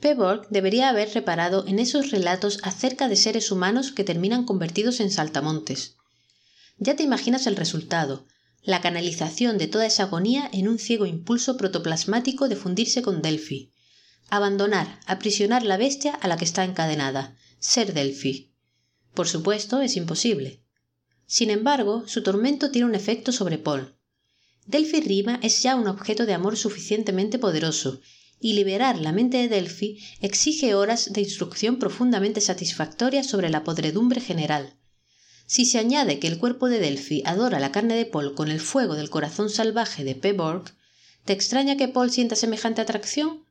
[SPEAKER 1] Peborg debería haber reparado en esos relatos acerca de seres humanos que terminan convertidos en saltamontes. Ya te imaginas el resultado, la canalización de toda esa agonía en un ciego impulso protoplasmático de fundirse con Delphi. Abandonar, aprisionar la bestia a la que está encadenada, ser Delphi. Por supuesto, es imposible. Sin embargo, su tormento tiene un efecto sobre Paul. Delphi Rima es ya un objeto de amor suficientemente poderoso, y liberar la mente de Delphi exige horas de instrucción profundamente satisfactorias sobre la podredumbre general. Si se añade que el cuerpo de Delphi adora la carne de Paul con el fuego del corazón salvaje de Peborg, ¿te extraña que Paul sienta semejante atracción?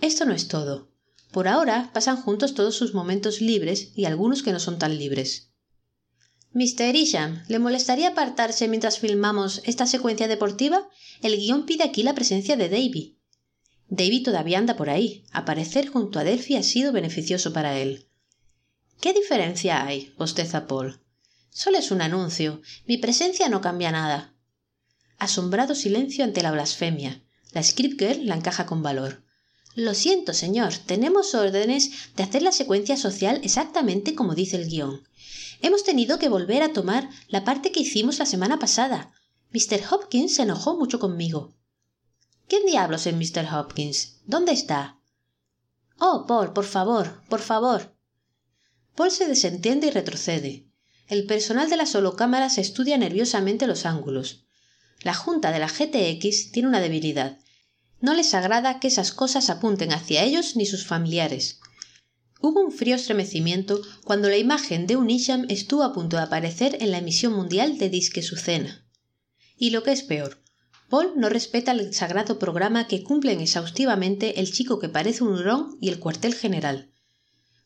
[SPEAKER 1] Esto no es todo. Por ahora pasan juntos todos sus momentos libres y algunos que no son tan libres. Mr. Isham, ¿le molestaría apartarse mientras filmamos esta secuencia deportiva? El guion pide aquí la presencia de Davy. Davy todavía anda por ahí. Aparecer junto a Delphi ha sido beneficioso para él. ¿Qué diferencia hay? bosteza Paul. Solo es un anuncio. Mi presencia no cambia nada. Asombrado silencio ante la blasfemia. La script girl la encaja con valor. Lo siento, señor, tenemos órdenes de hacer la secuencia social exactamente como dice el guion. Hemos tenido que volver a tomar la parte que hicimos la semana pasada. Mr. Hopkins se enojó mucho conmigo. ¿Quién diablos es Mr. Hopkins? ¿Dónde está? Oh, Paul, por favor, por favor. Paul se desentiende y retrocede. El personal de las holocámaras estudia nerviosamente los ángulos. La junta de la GTX tiene una debilidad no les agrada que esas cosas apunten hacia ellos ni sus familiares. Hubo un frío estremecimiento cuando la imagen de un Isham estuvo a punto de aparecer en la emisión mundial de Disque su cena. Y lo que es peor, Paul no respeta el sagrado programa que cumplen exhaustivamente el chico que parece un hurón y el cuartel general.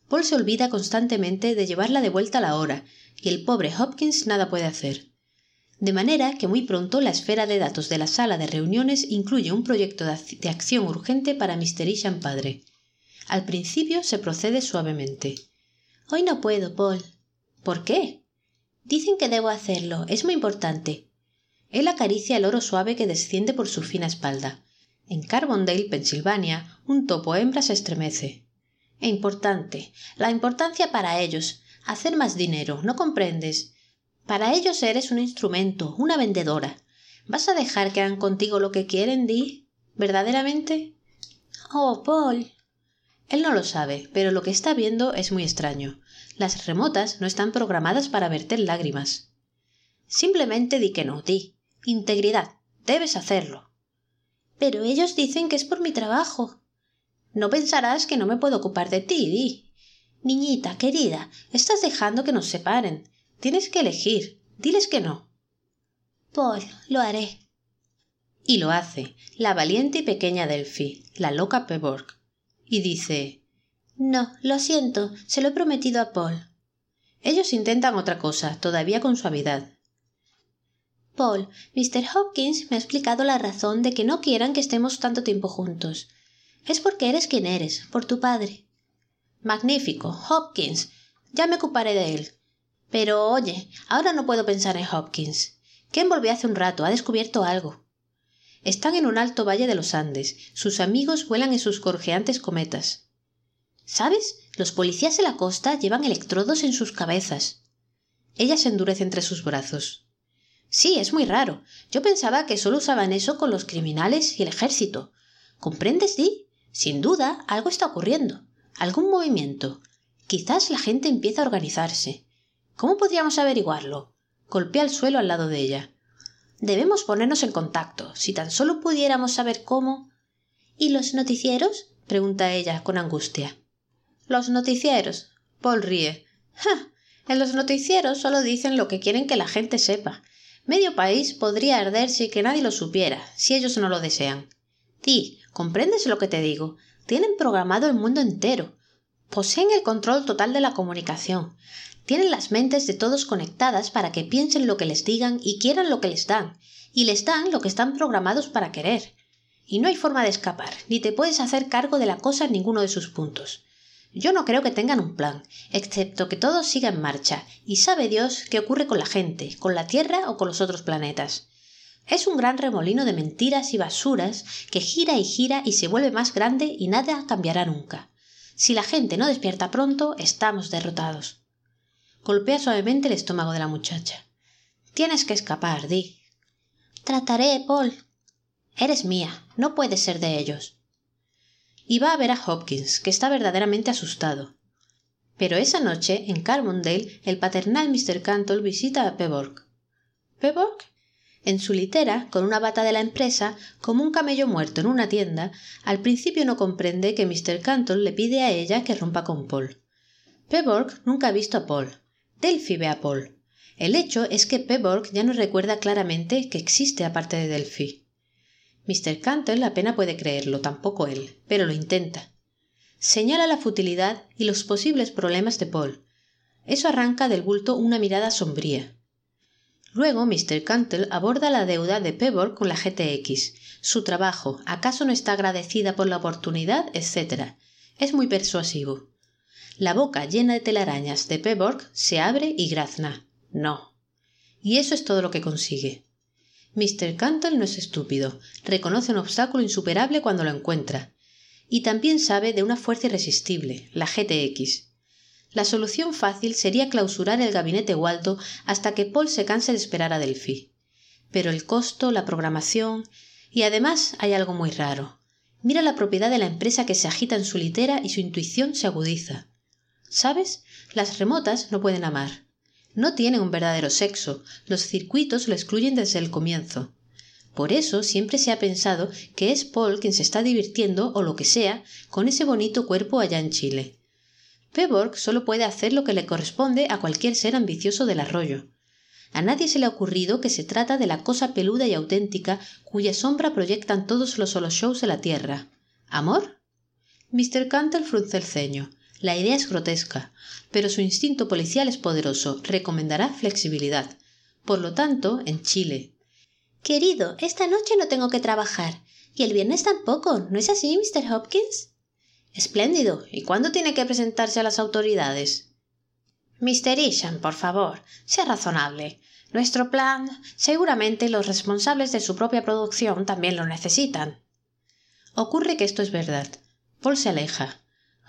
[SPEAKER 1] Paul se olvida constantemente de llevarla de vuelta a la hora, y el pobre Hopkins nada puede hacer de manera que muy pronto la esfera de datos de la sala de reuniones incluye un proyecto de acción urgente para Mr. Isham padre. Al principio se procede suavemente. Hoy no puedo, Paul. ¿Por qué? Dicen que debo hacerlo. Es muy importante. Él acaricia el oro suave que desciende por su fina espalda. En Carbondale, Pensilvania, un topo hembra se estremece. E importante. La importancia para ellos. Hacer más dinero. ¿No comprendes? Para ellos eres un instrumento, una vendedora. ¿Vas a dejar que hagan contigo lo que quieren, Di? ¿Verdaderamente? Oh, Paul. Él no lo sabe, pero lo que está viendo es muy extraño. Las remotas no están programadas para verter lágrimas. Simplemente di que no, Di. Integridad. Debes hacerlo. Pero ellos dicen que es por mi trabajo. No pensarás que no me puedo ocupar de ti, Di. Niñita, querida, estás dejando que nos separen. Tienes que elegir. Diles que no. Paul, lo haré. Y lo hace, la valiente y pequeña Delphi, la loca Peborg. Y dice No, lo siento, se lo he prometido a Paul. Ellos intentan otra cosa, todavía con suavidad. Paul, Mr. Hopkins me ha explicado la razón de que no quieran que estemos tanto tiempo juntos. Es porque eres quien eres, por tu padre. Magnífico, Hopkins. Ya me ocuparé de él. Pero oye, ahora no puedo pensar en Hopkins. Ken volvió hace un rato. Ha descubierto algo.
[SPEAKER 2] Están en un alto valle de los Andes. Sus amigos vuelan en sus corjeantes cometas.
[SPEAKER 1] ¿Sabes? Los policías de la costa llevan electrodos en sus cabezas.
[SPEAKER 2] Ella se endurece entre sus brazos.
[SPEAKER 1] Sí, es muy raro. Yo pensaba que solo usaban eso con los criminales y el ejército. ¿Comprendes, Di? Sin duda, algo está ocurriendo. Algún movimiento. Quizás la gente empieza a organizarse. ¿Cómo podríamos averiguarlo?
[SPEAKER 2] Golpea el suelo al lado de ella.
[SPEAKER 1] Debemos ponernos en contacto. Si tan solo pudiéramos saber cómo.
[SPEAKER 2] ¿Y los noticieros? pregunta ella con angustia.
[SPEAKER 1] Los noticieros.
[SPEAKER 2] Paul ríe.
[SPEAKER 1] ¡Ja! En los noticieros solo dicen lo que quieren que la gente sepa. Medio país podría arder sin que nadie lo supiera, si ellos no lo desean. Ti, ¿comprendes lo que te digo? Tienen programado el mundo entero. Poseen el control total de la comunicación. Tienen las mentes de todos conectadas para que piensen lo que les digan y quieran lo que les dan, y les dan lo que están programados para querer. Y no hay forma de escapar, ni te puedes hacer cargo de la cosa en ninguno de sus puntos. Yo no creo que tengan un plan, excepto que todo siga en marcha, y sabe Dios qué ocurre con la gente, con la Tierra o con los otros planetas. Es un gran remolino de mentiras y basuras que gira y gira y se vuelve más grande y nada cambiará nunca. Si la gente no despierta pronto, estamos derrotados.
[SPEAKER 2] Golpea suavemente el estómago de la muchacha.
[SPEAKER 1] Tienes que escapar, Di. Trataré, Paul. Eres mía, no puedes ser de ellos
[SPEAKER 2] y va a ver a Hopkins, que está verdaderamente asustado. Pero esa noche, en Carbondale, el paternal Mr. Cantle visita a Pebborg.
[SPEAKER 1] ¿Pebborg?
[SPEAKER 2] En su litera, con una bata de la empresa, como un camello muerto en una tienda, al principio no comprende que Mr. Cantle le pide a ella que rompa con Paul. Pebborg nunca ha visto a Paul. Delphi ve a Paul. El hecho es que Pebborg ya no recuerda claramente que existe aparte de Delphi. Mr. Cantle apenas puede creerlo, tampoco él, pero lo intenta. Señala la futilidad y los posibles problemas de Paul. Eso arranca del bulto una mirada sombría. Luego Mr. Cantle aborda la deuda de Pebble con la GTX, su trabajo, acaso no está agradecida por la oportunidad, etc. Es muy persuasivo. La boca llena de telarañas de Pebble se abre y grazna. No. Y eso es todo lo que consigue. Mr. Cantle no es estúpido, reconoce un obstáculo insuperable cuando lo encuentra. Y también sabe de una fuerza irresistible, la GTX. La solución fácil sería clausurar el gabinete Waldo hasta que Paul se canse de esperar a Delphi. Pero el costo, la programación. y además hay algo muy raro. Mira la propiedad de la empresa que se agita en su litera y su intuición se agudiza. ¿Sabes? Las remotas no pueden amar. No tiene un verdadero sexo, los circuitos lo excluyen desde el comienzo. Por eso siempre se ha pensado que es Paul quien se está divirtiendo o lo que sea con ese bonito cuerpo allá en Chile. Peborg solo puede hacer lo que le corresponde a cualquier ser ambicioso del arroyo. A nadie se le ha ocurrido que se trata de la cosa peluda y auténtica cuya sombra proyectan todos los solo shows de la Tierra. ¿Amor? Mr. Cantle frunce el ceño. La idea es grotesca, pero su instinto policial es poderoso, recomendará flexibilidad. Por lo tanto, en Chile.
[SPEAKER 1] Querido, esta noche no tengo que trabajar. Y el viernes tampoco, ¿no es así, Mr. Hopkins?
[SPEAKER 2] Espléndido. ¿Y cuándo tiene que presentarse a las autoridades?
[SPEAKER 1] Mr. Isham, por favor, sea razonable. Nuestro plan. Seguramente los responsables de su propia producción también lo necesitan.
[SPEAKER 2] Ocurre que esto es verdad. Paul se aleja.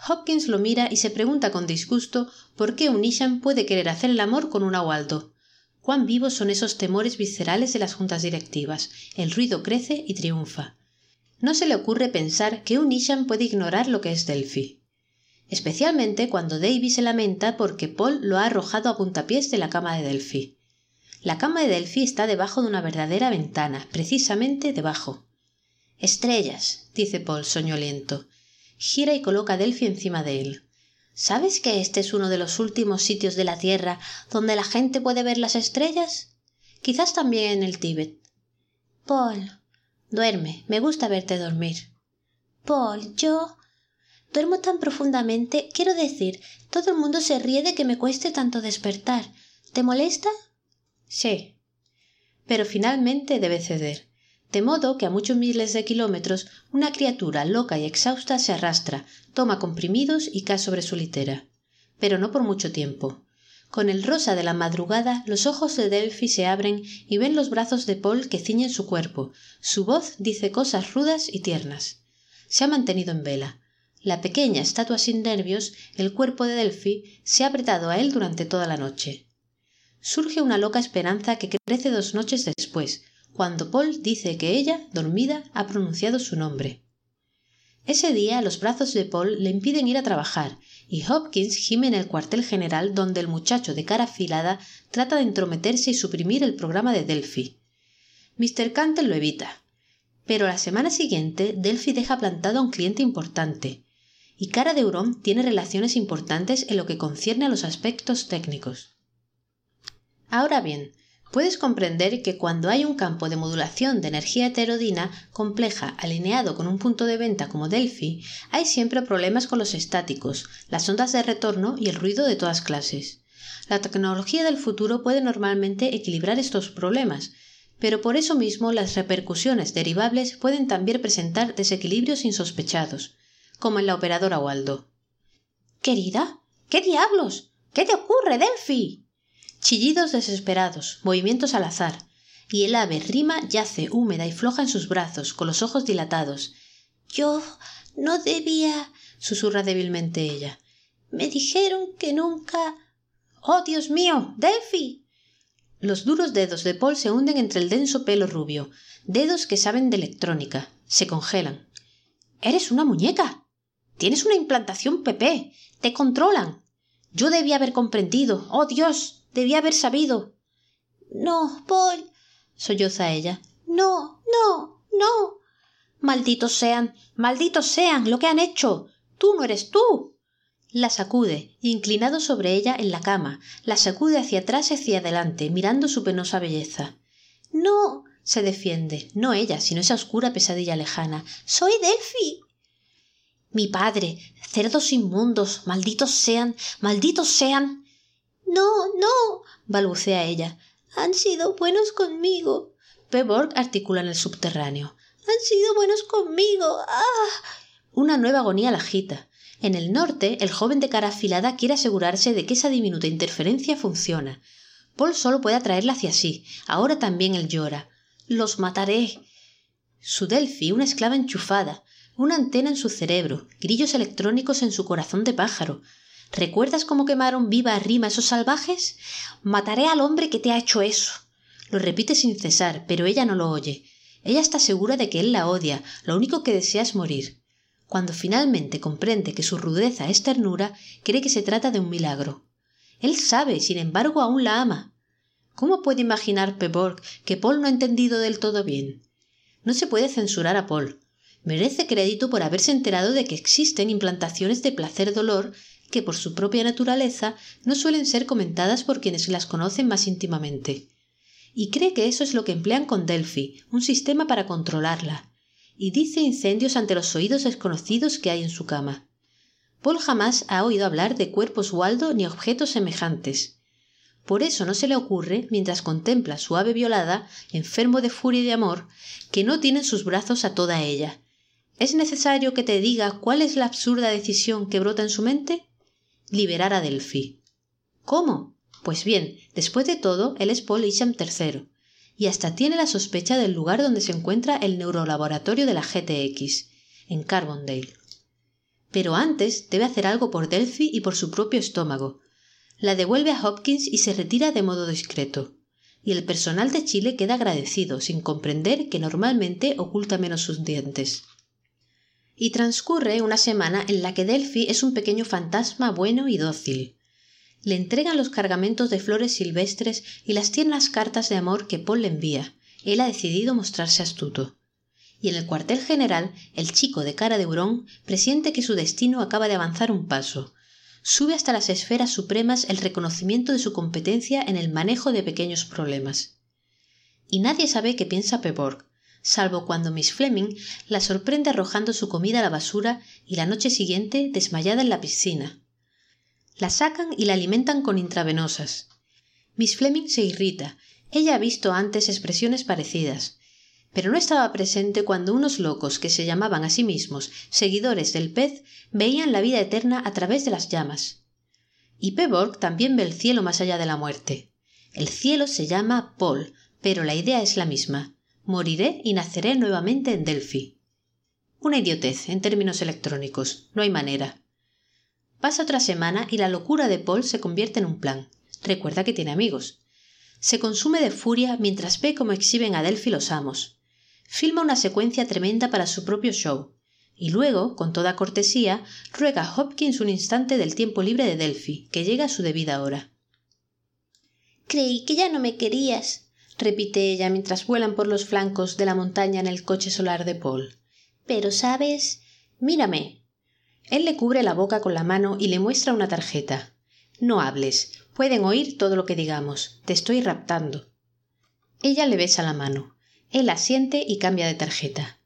[SPEAKER 2] Hopkins lo mira y se pregunta con disgusto por qué un Isham puede querer hacer el amor con un Waldo. Cuán vivos son esos temores viscerales de las juntas directivas. El ruido crece y triunfa. No se le ocurre pensar que un Isham puede ignorar lo que es Delphi. Especialmente cuando Davy se lamenta porque Paul lo ha arrojado a puntapiés de la cama de Delphi. La cama de Delphi está debajo de una verdadera ventana, precisamente debajo. Estrellas, dice Paul soñoliento gira y coloca a Delphi encima de él. ¿Sabes que este es uno de los últimos sitios de la Tierra donde la gente puede ver las estrellas? Quizás también en el Tíbet.
[SPEAKER 1] Paul.
[SPEAKER 2] Duerme. Me gusta verte dormir.
[SPEAKER 1] Paul, yo. Duermo tan profundamente. Quiero decir, todo el mundo se ríe de que me cueste tanto despertar. ¿Te molesta?
[SPEAKER 2] Sí. Pero finalmente debe ceder de modo que a muchos miles de kilómetros una criatura loca y exhausta se arrastra, toma comprimidos y cae sobre su litera. Pero no por mucho tiempo.
[SPEAKER 1] Con el rosa de la madrugada los ojos de Delphi se abren y ven los brazos de Paul que ciñen su cuerpo. Su voz dice cosas rudas y tiernas. Se ha mantenido en vela. La pequeña estatua sin nervios, el cuerpo de Delphi, se ha apretado a él durante toda la noche. Surge una loca esperanza que crece dos noches después, cuando Paul dice que ella, dormida, ha pronunciado su nombre. Ese día los brazos de Paul le impiden ir a trabajar, y Hopkins gime en el cuartel general donde el muchacho de cara afilada trata de entrometerse y suprimir el programa de Delphi. Mr. Cantle lo evita. Pero la semana siguiente Delphi deja plantado a un cliente importante, y Cara de Hurón tiene relaciones importantes en lo que concierne a los aspectos técnicos. Ahora bien, puedes comprender que cuando hay un campo de modulación de energía heterodina compleja alineado con un punto de venta como Delphi, hay siempre problemas con los estáticos, las ondas de retorno y el ruido de todas clases. La tecnología del futuro puede normalmente equilibrar estos problemas, pero por eso mismo las repercusiones derivables pueden también presentar desequilibrios insospechados, como en la operadora Waldo. Querida, ¿qué diablos? ¿Qué te ocurre, Delphi? Chillidos desesperados, movimientos al azar, y el ave rima yace húmeda y floja en sus brazos, con los ojos dilatados. Yo no debía. susurra débilmente ella. Me dijeron que nunca. ¡Oh, Dios mío! Delphi. Los duros dedos de Paul se hunden entre el denso pelo rubio, dedos que saben de electrónica, se congelan. Eres una muñeca. Tienes una implantación PP. Te controlan. Yo debía haber comprendido. Oh Dios. Debía haber sabido. No, Paul. solloza ella. No, no, no. Malditos sean, malditos sean lo que han hecho. Tú no eres tú. La sacude, inclinado sobre ella en la cama, la sacude hacia atrás y hacia adelante, mirando su penosa belleza. No, se defiende, no ella, sino esa oscura pesadilla lejana. Soy Delphi. Mi padre. Cerdos inmundos. Malditos sean. Malditos sean. No, no. balbucea ella. Han sido buenos conmigo. Peborg articula en el subterráneo. Han sido buenos conmigo. ¡Ah! Una nueva agonía la agita. En el norte, el joven de cara afilada quiere asegurarse de que esa diminuta interferencia funciona. Paul solo puede atraerla hacia sí. Ahora también él llora. Los mataré. Su Delphi, una esclava enchufada, una antena en su cerebro, grillos electrónicos en su corazón de pájaro. ¿Recuerdas cómo quemaron viva arriba esos salvajes? Mataré al hombre que te ha hecho eso. Lo repite sin cesar, pero ella no lo oye. Ella está segura de que él la odia, lo único que desea es morir. Cuando finalmente comprende que su rudeza es ternura, cree que se trata de un milagro. Él sabe, sin embargo, aún la ama. ¿Cómo puede imaginar Peborg que Paul no ha entendido del todo bien? No se puede censurar a Paul merece crédito por haberse enterado de que existen implantaciones de placer-dolor que por su propia naturaleza no suelen ser comentadas por quienes las conocen más íntimamente. Y cree que eso es lo que emplean con Delphi, un sistema para controlarla. Y dice incendios ante los oídos desconocidos que hay en su cama. Paul jamás ha oído hablar de cuerpos Waldo ni objetos semejantes. Por eso no se le ocurre, mientras contempla su ave violada, enfermo de furia y de amor, que no tiene en sus brazos a toda ella, ¿Es necesario que te diga cuál es la absurda decisión que brota en su mente? Liberar a Delphi. ¿Cómo? Pues bien, después de todo, él es Paul Isham III, y hasta tiene la sospecha del lugar donde se encuentra el neurolaboratorio de la GTX, en Carbondale. Pero antes debe hacer algo por Delphi y por su propio estómago. La devuelve a Hopkins y se retira de modo discreto. Y el personal de Chile queda agradecido, sin comprender que normalmente oculta menos sus dientes y transcurre una semana en la que Delphi es un pequeño fantasma bueno y dócil. Le entregan los cargamentos de flores silvestres y las tiernas cartas de amor que Paul le envía. Él ha decidido mostrarse astuto. Y en el cuartel general, el chico de cara de hurón presiente que su destino acaba de avanzar un paso. Sube hasta las esferas supremas el reconocimiento de su competencia en el manejo de pequeños problemas. Y nadie sabe qué piensa Peborg, salvo cuando Miss Fleming la sorprende arrojando su comida a la basura y la noche siguiente desmayada en la piscina. La sacan y la alimentan con intravenosas. Miss Fleming se irrita. Ella ha visto antes expresiones parecidas, pero no estaba presente cuando unos locos que se llamaban a sí mismos seguidores del pez veían la vida eterna a través de las llamas. Y Peborg también ve el cielo más allá de la muerte. El cielo se llama Paul, pero la idea es la misma. Moriré y naceré nuevamente en Delphi. Una idiotez en términos electrónicos. No hay manera. Pasa otra semana y la locura de Paul se convierte en un plan. Recuerda que tiene amigos. Se consume de furia mientras ve cómo exhiben a Delphi los amos. Filma una secuencia tremenda para su propio show. Y luego, con toda cortesía, ruega a Hopkins un instante del tiempo libre de Delphi, que llega a su debida hora.
[SPEAKER 3] Creí que ya no me querías, repite ella mientras vuelan por los flancos de la montaña en el coche solar de Paul. Pero sabes.
[SPEAKER 1] Mírame. Él le cubre la boca con la mano y le muestra una tarjeta. No hables. Pueden oír todo lo que digamos. Te estoy raptando. Ella le besa la mano. Él asiente y cambia de tarjeta.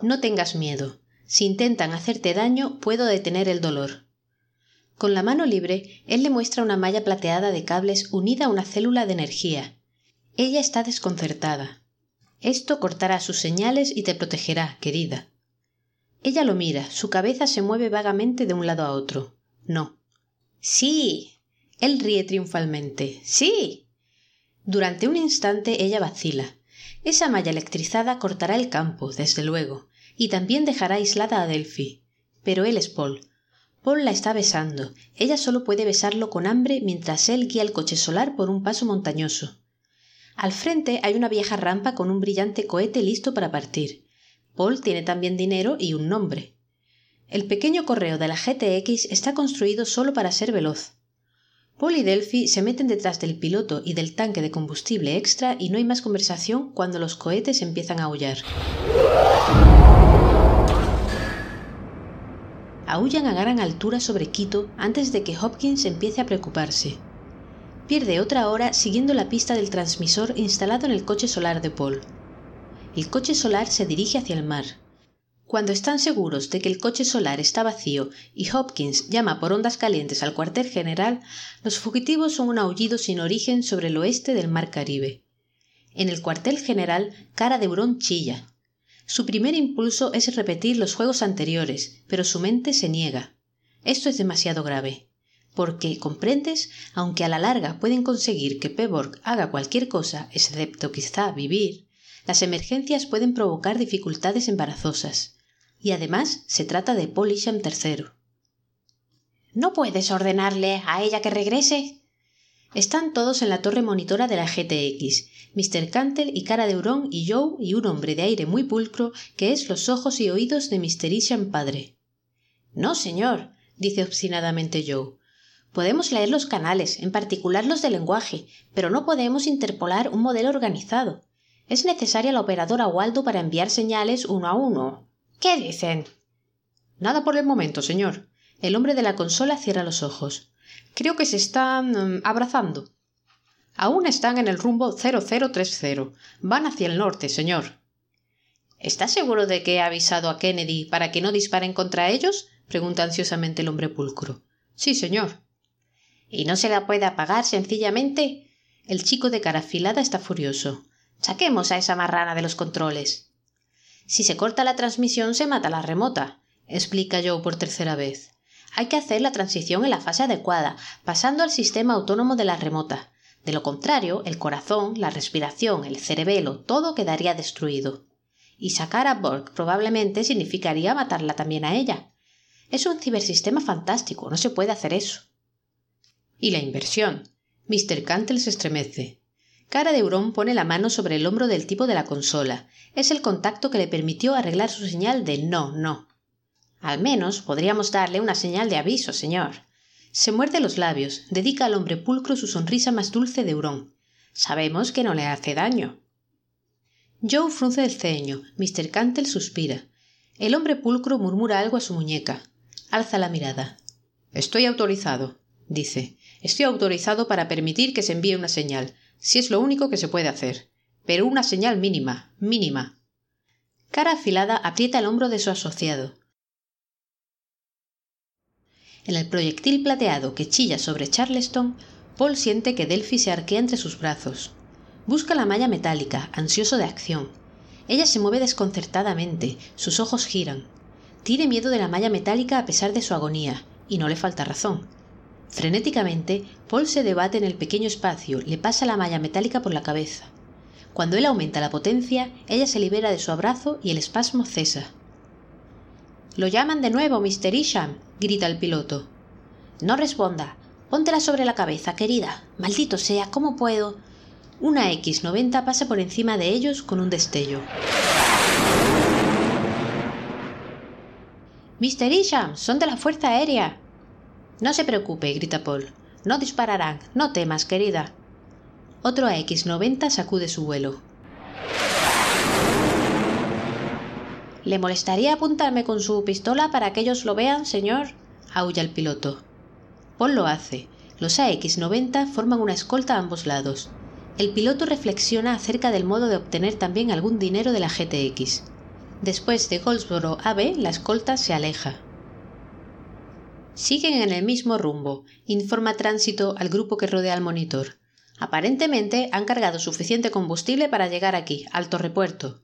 [SPEAKER 1] No tengas miedo. Si intentan hacerte daño, puedo detener el dolor. Con la mano libre, él le muestra una malla plateada de cables unida a una célula de energía. Ella está desconcertada. Esto cortará sus señales y te protegerá, querida. Ella lo mira, su cabeza se mueve vagamente de un lado a otro. No. Sí. Él ríe triunfalmente. Sí. Durante un instante ella vacila. Esa malla electrizada cortará el campo, desde luego, y también dejará aislada a Delphi. Pero él es Paul. Paul la está besando. Ella solo puede besarlo con hambre mientras él guía el coche solar por un paso montañoso. Al frente hay una vieja rampa con un brillante cohete listo para partir. Paul tiene también dinero y un nombre. El pequeño correo de la GTX está construido solo para ser veloz. Paul y Delphi se meten detrás del piloto y del tanque de combustible extra y no hay más conversación cuando los cohetes empiezan a aullar. Aullan a gran altura sobre Quito antes de que Hopkins empiece a preocuparse. Pierde otra hora siguiendo la pista del transmisor instalado en el coche solar de Paul. El coche solar se dirige hacia el mar. Cuando están seguros de que el coche solar está vacío y Hopkins llama por ondas calientes al cuartel general, los fugitivos son un aullido sin origen sobre el oeste del mar Caribe. En el cuartel general, cara de hurón chilla. Su primer impulso es repetir los juegos anteriores, pero su mente se niega. Esto es demasiado grave. Porque, comprendes, aunque a la larga pueden conseguir que Peborg haga cualquier cosa, excepto quizá vivir, las emergencias pueden provocar dificultades embarazosas. Y además se trata de Paul Isham III.
[SPEAKER 3] ¿No puedes ordenarle a ella que regrese?
[SPEAKER 1] Están todos en la torre monitora de la GTX, Mr. Cantle y cara de hurón y Joe y un hombre de aire muy pulcro que es los ojos y oídos de Mr. Isham padre.
[SPEAKER 3] No, señor, dice obstinadamente Joe. Podemos leer los canales, en particular los de lenguaje, pero no podemos interpolar un modelo organizado. Es necesaria la operadora Waldo para enviar señales uno a uno. ¿Qué dicen?
[SPEAKER 2] Nada por el momento, señor. El hombre de la consola cierra los ojos. Creo que se están mm, abrazando. Aún están en el rumbo 0030. Van hacia el norte, señor.
[SPEAKER 3] ¿Está seguro de que ha avisado a Kennedy para que no disparen contra ellos? pregunta ansiosamente el hombre pulcro.
[SPEAKER 2] Sí, señor.
[SPEAKER 3] ¿Y no se la puede apagar sencillamente?
[SPEAKER 1] El chico de cara afilada está furioso.
[SPEAKER 3] Saquemos a esa marrana de los controles.
[SPEAKER 1] Si se corta la transmisión se mata la remota, explica Joe por tercera vez. Hay que hacer la transición en la fase adecuada, pasando al sistema autónomo de la remota. De lo contrario, el corazón, la respiración, el cerebelo, todo quedaría destruido. Y sacar a Borg probablemente significaría matarla también a ella. Es un cibersistema fantástico, no se puede hacer eso.
[SPEAKER 2] Y la inversión. Mr. Cantle se estremece. Cara de hurón pone la mano sobre el hombro del tipo de la consola. Es el contacto que le permitió arreglar su señal de no, no.
[SPEAKER 3] Al menos podríamos darle una señal de aviso, señor.
[SPEAKER 1] Se muerde los labios, dedica al hombre pulcro su sonrisa más dulce de hurón.
[SPEAKER 3] Sabemos que no le hace daño.
[SPEAKER 1] Joe frunce el ceño. Mr. Cantle suspira. El hombre pulcro murmura algo a su muñeca. Alza la mirada.
[SPEAKER 2] Estoy autorizado, dice. Estoy autorizado para permitir que se envíe una señal, si es lo único que se puede hacer. Pero una señal mínima, mínima.
[SPEAKER 1] Cara afilada aprieta el hombro de su asociado. En el proyectil plateado que chilla sobre Charleston, Paul siente que Delphi se arquea entre sus brazos. Busca la malla metálica, ansioso de acción. Ella se mueve desconcertadamente, sus ojos giran. Tiene miedo de la malla metálica a pesar de su agonía, y no le falta razón. Frenéticamente, Paul se debate en el pequeño espacio, le pasa la malla metálica por la cabeza. Cuando él aumenta la potencia, ella se libera de su abrazo y el espasmo cesa. Lo llaman de nuevo, Mr. Isham, grita el piloto. No responda. Póntela sobre la cabeza, querida. Maldito sea, ¿cómo puedo? Una X-90 pasa por encima de ellos con un destello. Mr. Isham, son de la Fuerza Aérea. No se preocupe, grita Paul. No dispararán. No temas, querida. Otro AX-90 sacude su vuelo. ¿Le molestaría apuntarme con su pistola para que ellos lo vean, señor? aulla el piloto. Paul lo hace. Los AX-90 forman una escolta a ambos lados. El piloto reflexiona acerca del modo de obtener también algún dinero de la GTX. Después de Goldsboro AB, la escolta se aleja. Siguen en el mismo rumbo, informa Tránsito al grupo que rodea al monitor. Aparentemente han cargado suficiente combustible para llegar aquí, al torrepuerto.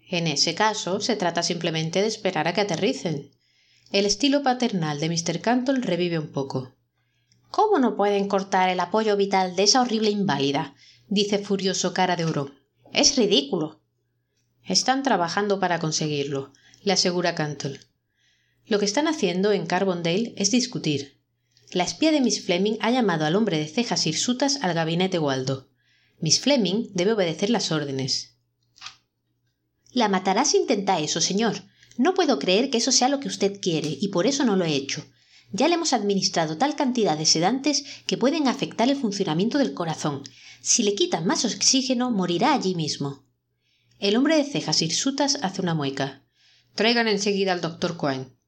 [SPEAKER 1] En ese caso, se trata simplemente de esperar a que aterricen. El estilo paternal de Mr. Cantle revive un poco. ¿Cómo no pueden cortar el apoyo vital de esa horrible inválida? dice furioso cara de Oro. Es ridículo. Están trabajando para conseguirlo, le asegura Cantle. Lo que están haciendo en Carbondale es discutir. La espía de Miss Fleming ha llamado al hombre de cejas hirsutas al gabinete Waldo. Miss Fleming debe obedecer las órdenes. La matará si intenta eso, señor. No puedo creer que eso sea lo que usted quiere, y por eso no lo he hecho. Ya le hemos administrado tal cantidad de sedantes que pueden afectar el funcionamiento del corazón. Si le quitan más oxígeno, morirá allí mismo. El hombre de cejas hirsutas hace una mueca. Traigan enseguida al doctor Cohen.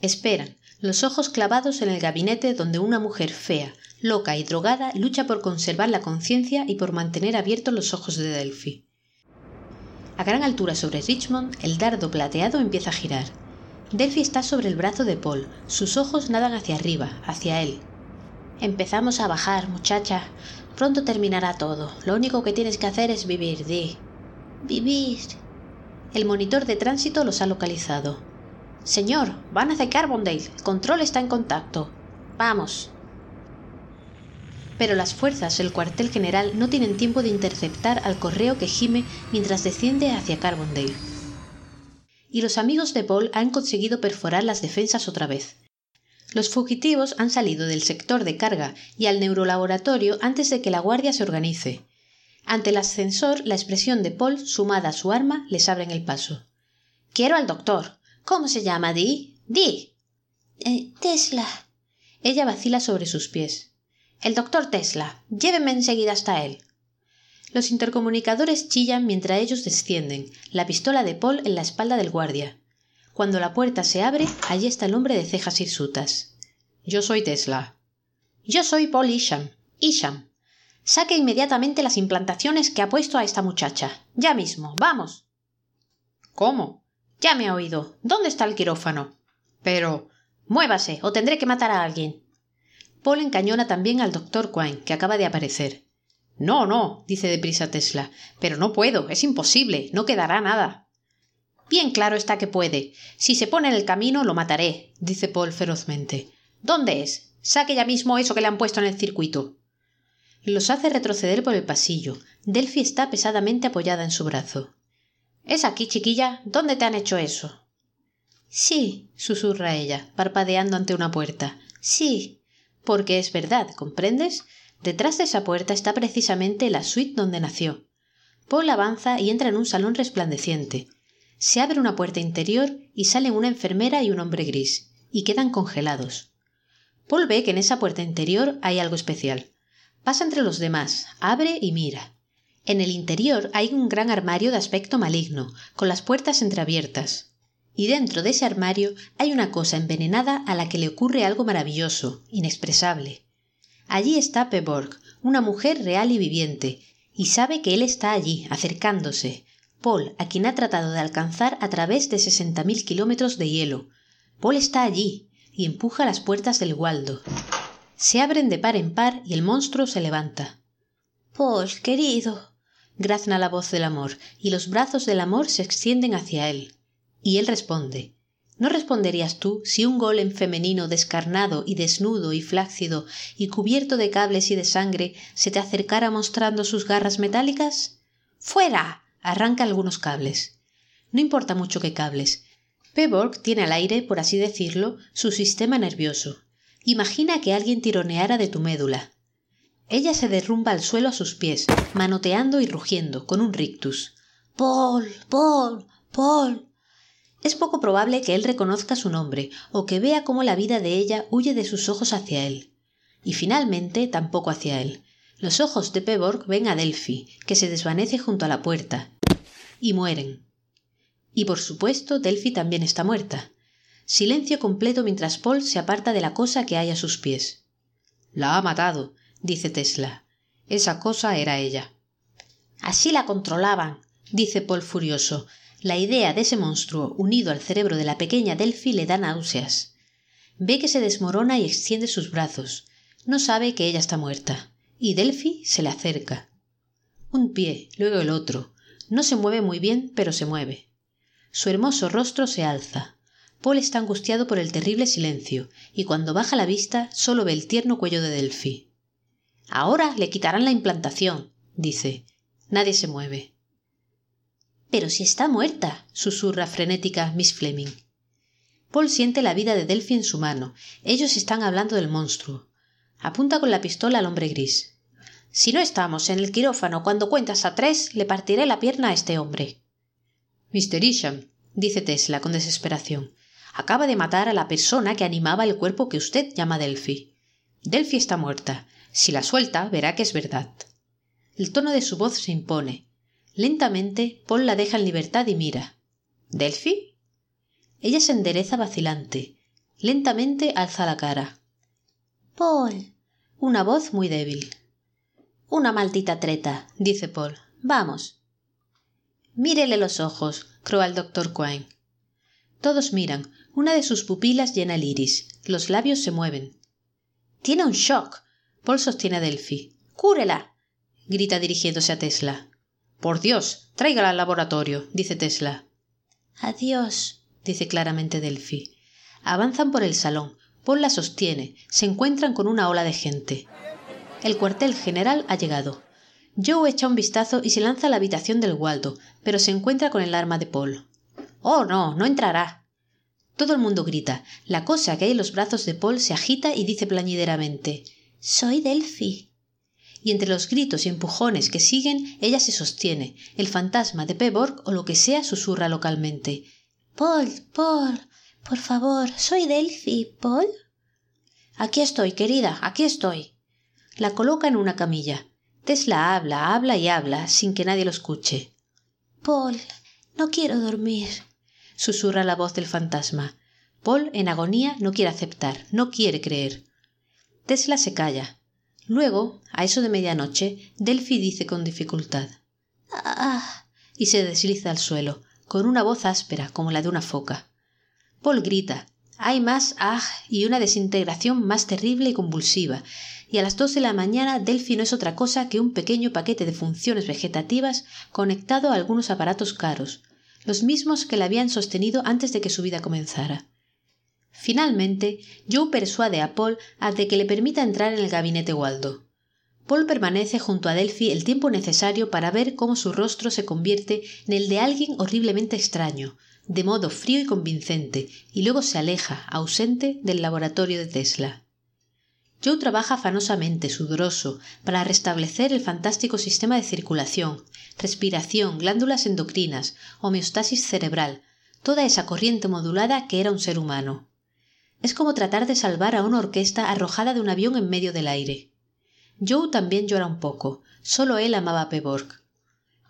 [SPEAKER 1] Esperan, los ojos clavados en el gabinete donde una mujer fea, loca y drogada lucha por conservar la conciencia y por mantener abiertos los ojos de Delphi. A gran altura sobre Richmond, el dardo plateado empieza a girar. Delphi está sobre el brazo de Paul, sus ojos nadan hacia arriba, hacia él. Empezamos a bajar, muchacha. Pronto terminará todo. Lo único que tienes que hacer es vivir, Di. Vivir. El monitor de tránsito los ha localizado. Señor, van hacia Carbondale. El control está en contacto. Vamos. Pero las fuerzas del cuartel general no tienen tiempo de interceptar al correo que gime mientras desciende hacia Carbondale. Y los amigos de Paul han conseguido perforar las defensas otra vez. Los fugitivos han salido del sector de carga y al neurolaboratorio antes de que la guardia se organice. Ante el ascensor, la expresión de Paul, sumada a su arma, les abren el paso. Quiero al doctor. ¿Cómo se llama, Di? Di.
[SPEAKER 3] Eh, Tesla.
[SPEAKER 1] Ella vacila sobre sus pies. El doctor Tesla. Llévenme enseguida hasta él. Los intercomunicadores chillan mientras ellos descienden, la pistola de Paul en la espalda del guardia. Cuando la puerta se abre, allí está el hombre de cejas hirsutas. Yo soy Tesla. Yo soy Paul Isham. Isham. Saque inmediatamente las implantaciones que ha puesto a esta muchacha. Ya mismo. Vamos. ¿Cómo? Ya me ha oído. ¿Dónde está el quirófano? Pero. Muévase, o tendré que matar a alguien. Paul encañona también al doctor Quine, que acaba de aparecer. No, no, dice deprisa Tesla. Pero no puedo, es imposible, no quedará nada. Bien claro está que puede. Si se pone en el camino, lo mataré, dice Paul ferozmente. ¿Dónde es? Saque ya mismo eso que le han puesto en el circuito. Los hace retroceder por el pasillo. Delphi está pesadamente apoyada en su brazo. ¿Es aquí, chiquilla? ¿Dónde te han hecho eso?
[SPEAKER 3] Sí,
[SPEAKER 1] susurra ella, parpadeando ante una puerta.
[SPEAKER 3] Sí.
[SPEAKER 1] Porque es verdad, ¿comprendes? Detrás de esa puerta está precisamente la suite donde nació. Paul avanza y entra en un salón resplandeciente. Se abre una puerta interior y salen una enfermera y un hombre gris, y quedan congelados. Paul ve que en esa puerta interior hay algo especial. Pasa entre los demás, abre y mira. En el interior hay un gran armario de aspecto maligno, con las puertas entreabiertas. Y dentro de ese armario hay una cosa envenenada a la que le ocurre algo maravilloso, inexpresable. Allí está Peborg, una mujer real y viviente, y sabe que él está allí, acercándose. Paul, a quien ha tratado de alcanzar a través de sesenta mil kilómetros de hielo. Paul está allí, y empuja las puertas del Waldo. Se abren de par en par y el monstruo se levanta.
[SPEAKER 3] Paul, querido,
[SPEAKER 1] grazna la voz del amor, y los brazos del amor se extienden hacia él. Y él responde ¿No responderías tú si un golem femenino descarnado y desnudo y flácido y cubierto de cables y de sangre se te acercara mostrando sus garras metálicas? ¡Fuera! Arranca algunos cables. No importa mucho qué cables. Peborg tiene al aire, por así decirlo, su sistema nervioso. Imagina que alguien tironeara de tu médula. Ella se derrumba al suelo a sus pies, manoteando y rugiendo, con un rictus. Paul. Paul. Paul. Es poco probable que él reconozca su nombre o que vea cómo la vida de ella huye de sus ojos hacia él. Y finalmente tampoco hacia él. Los ojos de Peborg ven a Delphi, que se desvanece junto a la puerta, y mueren. Y por supuesto, Delphi también está muerta. Silencio completo mientras Paul se aparta de la cosa que hay a sus pies. La ha matado, dice Tesla. Esa cosa era ella. Así la controlaban, dice Paul furioso, la idea de ese monstruo unido al cerebro de la pequeña Delphi le da náuseas. Ve que se desmorona y extiende sus brazos. No sabe que ella está muerta. Y Delphi se le acerca. Un pie, luego el otro. No se mueve muy bien, pero se mueve. Su hermoso rostro se alza. Paul está angustiado por el terrible silencio, y cuando baja la vista solo ve el tierno cuello de Delphi. Ahora le quitarán la implantación, dice. Nadie se mueve. Pero si está muerta, susurra frenética Miss Fleming. Paul siente la vida de Delphi en su mano. Ellos están hablando del monstruo. Apunta con la pistola al hombre gris. Si no estamos en el quirófano cuando cuentas a tres, le partiré la pierna a este hombre. Mr. Isham, dice Tesla con desesperación, acaba de matar a la persona que animaba el cuerpo que usted llama Delphi. Delphi está muerta. Si la suelta, verá que es verdad. El tono de su voz se impone. Lentamente Paul la deja en libertad y mira. ¿Delphi? Ella se endereza vacilante. Lentamente alza la cara. Paul. Una voz muy débil. Una maldita treta, dice Paul. Vamos. Mírele los ojos, croa el doctor Quine. Todos miran. Una de sus pupilas llena el iris. Los labios se mueven. Tiene un shock. Paul sostiene a Delphi. ¡Cúrela! grita dirigiéndose a Tesla. Por Dios, tráigala al laboratorio, dice Tesla. Adiós, dice claramente Delphi. Avanzan por el salón. Paul la sostiene. Se encuentran con una ola de gente. El cuartel general ha llegado. Joe echa un vistazo y se lanza a la habitación del Waldo, pero se encuentra con el arma de Paul. Oh, no, no entrará. Todo el mundo grita. La cosa que hay en los brazos de Paul se agita y dice plañideramente Soy Delphi y entre los gritos y empujones que siguen ella se sostiene. El fantasma de Peborg o lo que sea susurra localmente. Paul, Paul, por favor, soy Delphi, Paul. Aquí estoy, querida, aquí estoy. La coloca en una camilla. Tesla habla, habla y habla, sin que nadie lo escuche. Paul, no quiero dormir, susurra la voz del fantasma. Paul, en agonía, no quiere aceptar, no quiere creer. Tesla se calla. Luego, a eso de medianoche, Delphi dice con dificultad Ah. y se desliza al suelo, con una voz áspera como la de una foca. Paul grita. Hay más ah y una desintegración más terrible y convulsiva, y a las dos de la mañana Delphi no es otra cosa que un pequeño paquete de funciones vegetativas conectado a algunos aparatos caros, los mismos que la habían sostenido antes de que su vida comenzara. Finalmente, Joe persuade a Paul a que le permita entrar en el gabinete Waldo. Paul permanece junto a Delphi el tiempo necesario para ver cómo su rostro se convierte en el de alguien horriblemente extraño, de modo frío y convincente, y luego se aleja, ausente, del laboratorio de Tesla. Joe trabaja afanosamente, sudoroso, para restablecer el fantástico sistema de circulación, respiración, glándulas endocrinas, homeostasis cerebral, toda esa corriente modulada que era un ser humano. Es como tratar de salvar a una orquesta arrojada de un avión en medio del aire. Joe también llora un poco. Solo él amaba a Peborg.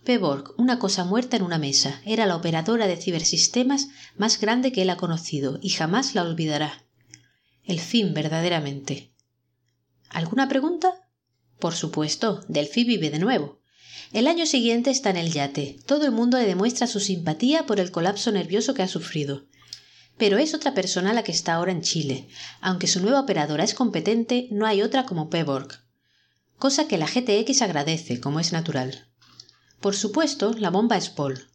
[SPEAKER 1] Peborg, una cosa muerta en una mesa, era la operadora de cibersistemas más grande que él ha conocido y jamás la olvidará. El fin, verdaderamente. ¿Alguna pregunta? Por supuesto, Delphi vive de nuevo. El año siguiente está en el yate. Todo el mundo le demuestra su simpatía por el colapso nervioso que ha sufrido. Pero es otra persona la que está ahora en Chile. Aunque su nueva operadora es competente, no hay otra como Peborg. Cosa que la GTX agradece, como es natural. Por supuesto, la bomba es Paul.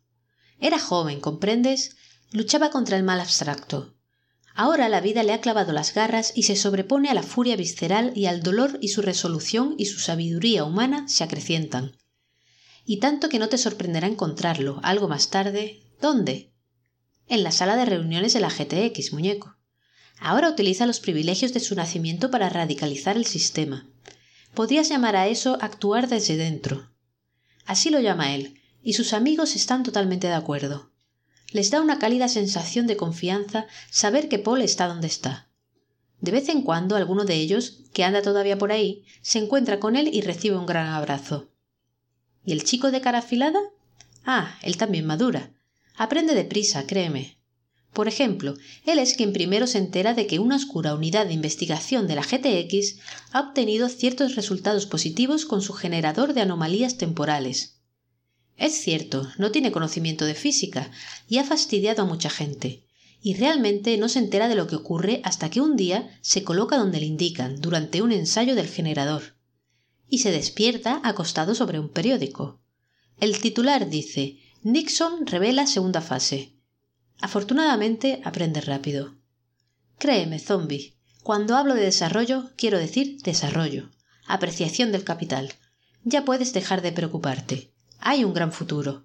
[SPEAKER 1] Era joven, ¿comprendes? Luchaba contra el mal abstracto. Ahora la vida le ha clavado las garras y se sobrepone a la furia visceral y al dolor y su resolución y su sabiduría humana se acrecientan. Y tanto que no te sorprenderá encontrarlo, algo más tarde. ¿Dónde? En la sala de reuniones de la GTX, muñeco. Ahora utiliza los privilegios de su nacimiento para radicalizar el sistema. Podrías llamar a eso actuar desde dentro. Así lo llama él, y sus amigos están totalmente de acuerdo. Les da una cálida sensación de confianza saber que Paul está donde está. De vez en cuando alguno de ellos, que anda todavía por ahí, se encuentra con él y recibe un gran abrazo. ¿Y el chico de cara afilada? Ah, él también madura. Aprende deprisa, créeme. Por ejemplo, él es quien primero se entera de que una oscura unidad de investigación de la GTX ha obtenido ciertos resultados positivos con su generador de anomalías temporales. Es cierto, no tiene conocimiento de física y ha fastidiado a mucha gente, y realmente no se entera de lo que ocurre hasta que un día se coloca donde le indican durante un ensayo del generador, y se despierta acostado sobre un periódico. El titular dice Nixon revela segunda fase. Afortunadamente aprende rápido. Créeme, zombie, cuando hablo de desarrollo quiero decir desarrollo, apreciación del capital. Ya puedes dejar de preocuparte. Hay un gran futuro.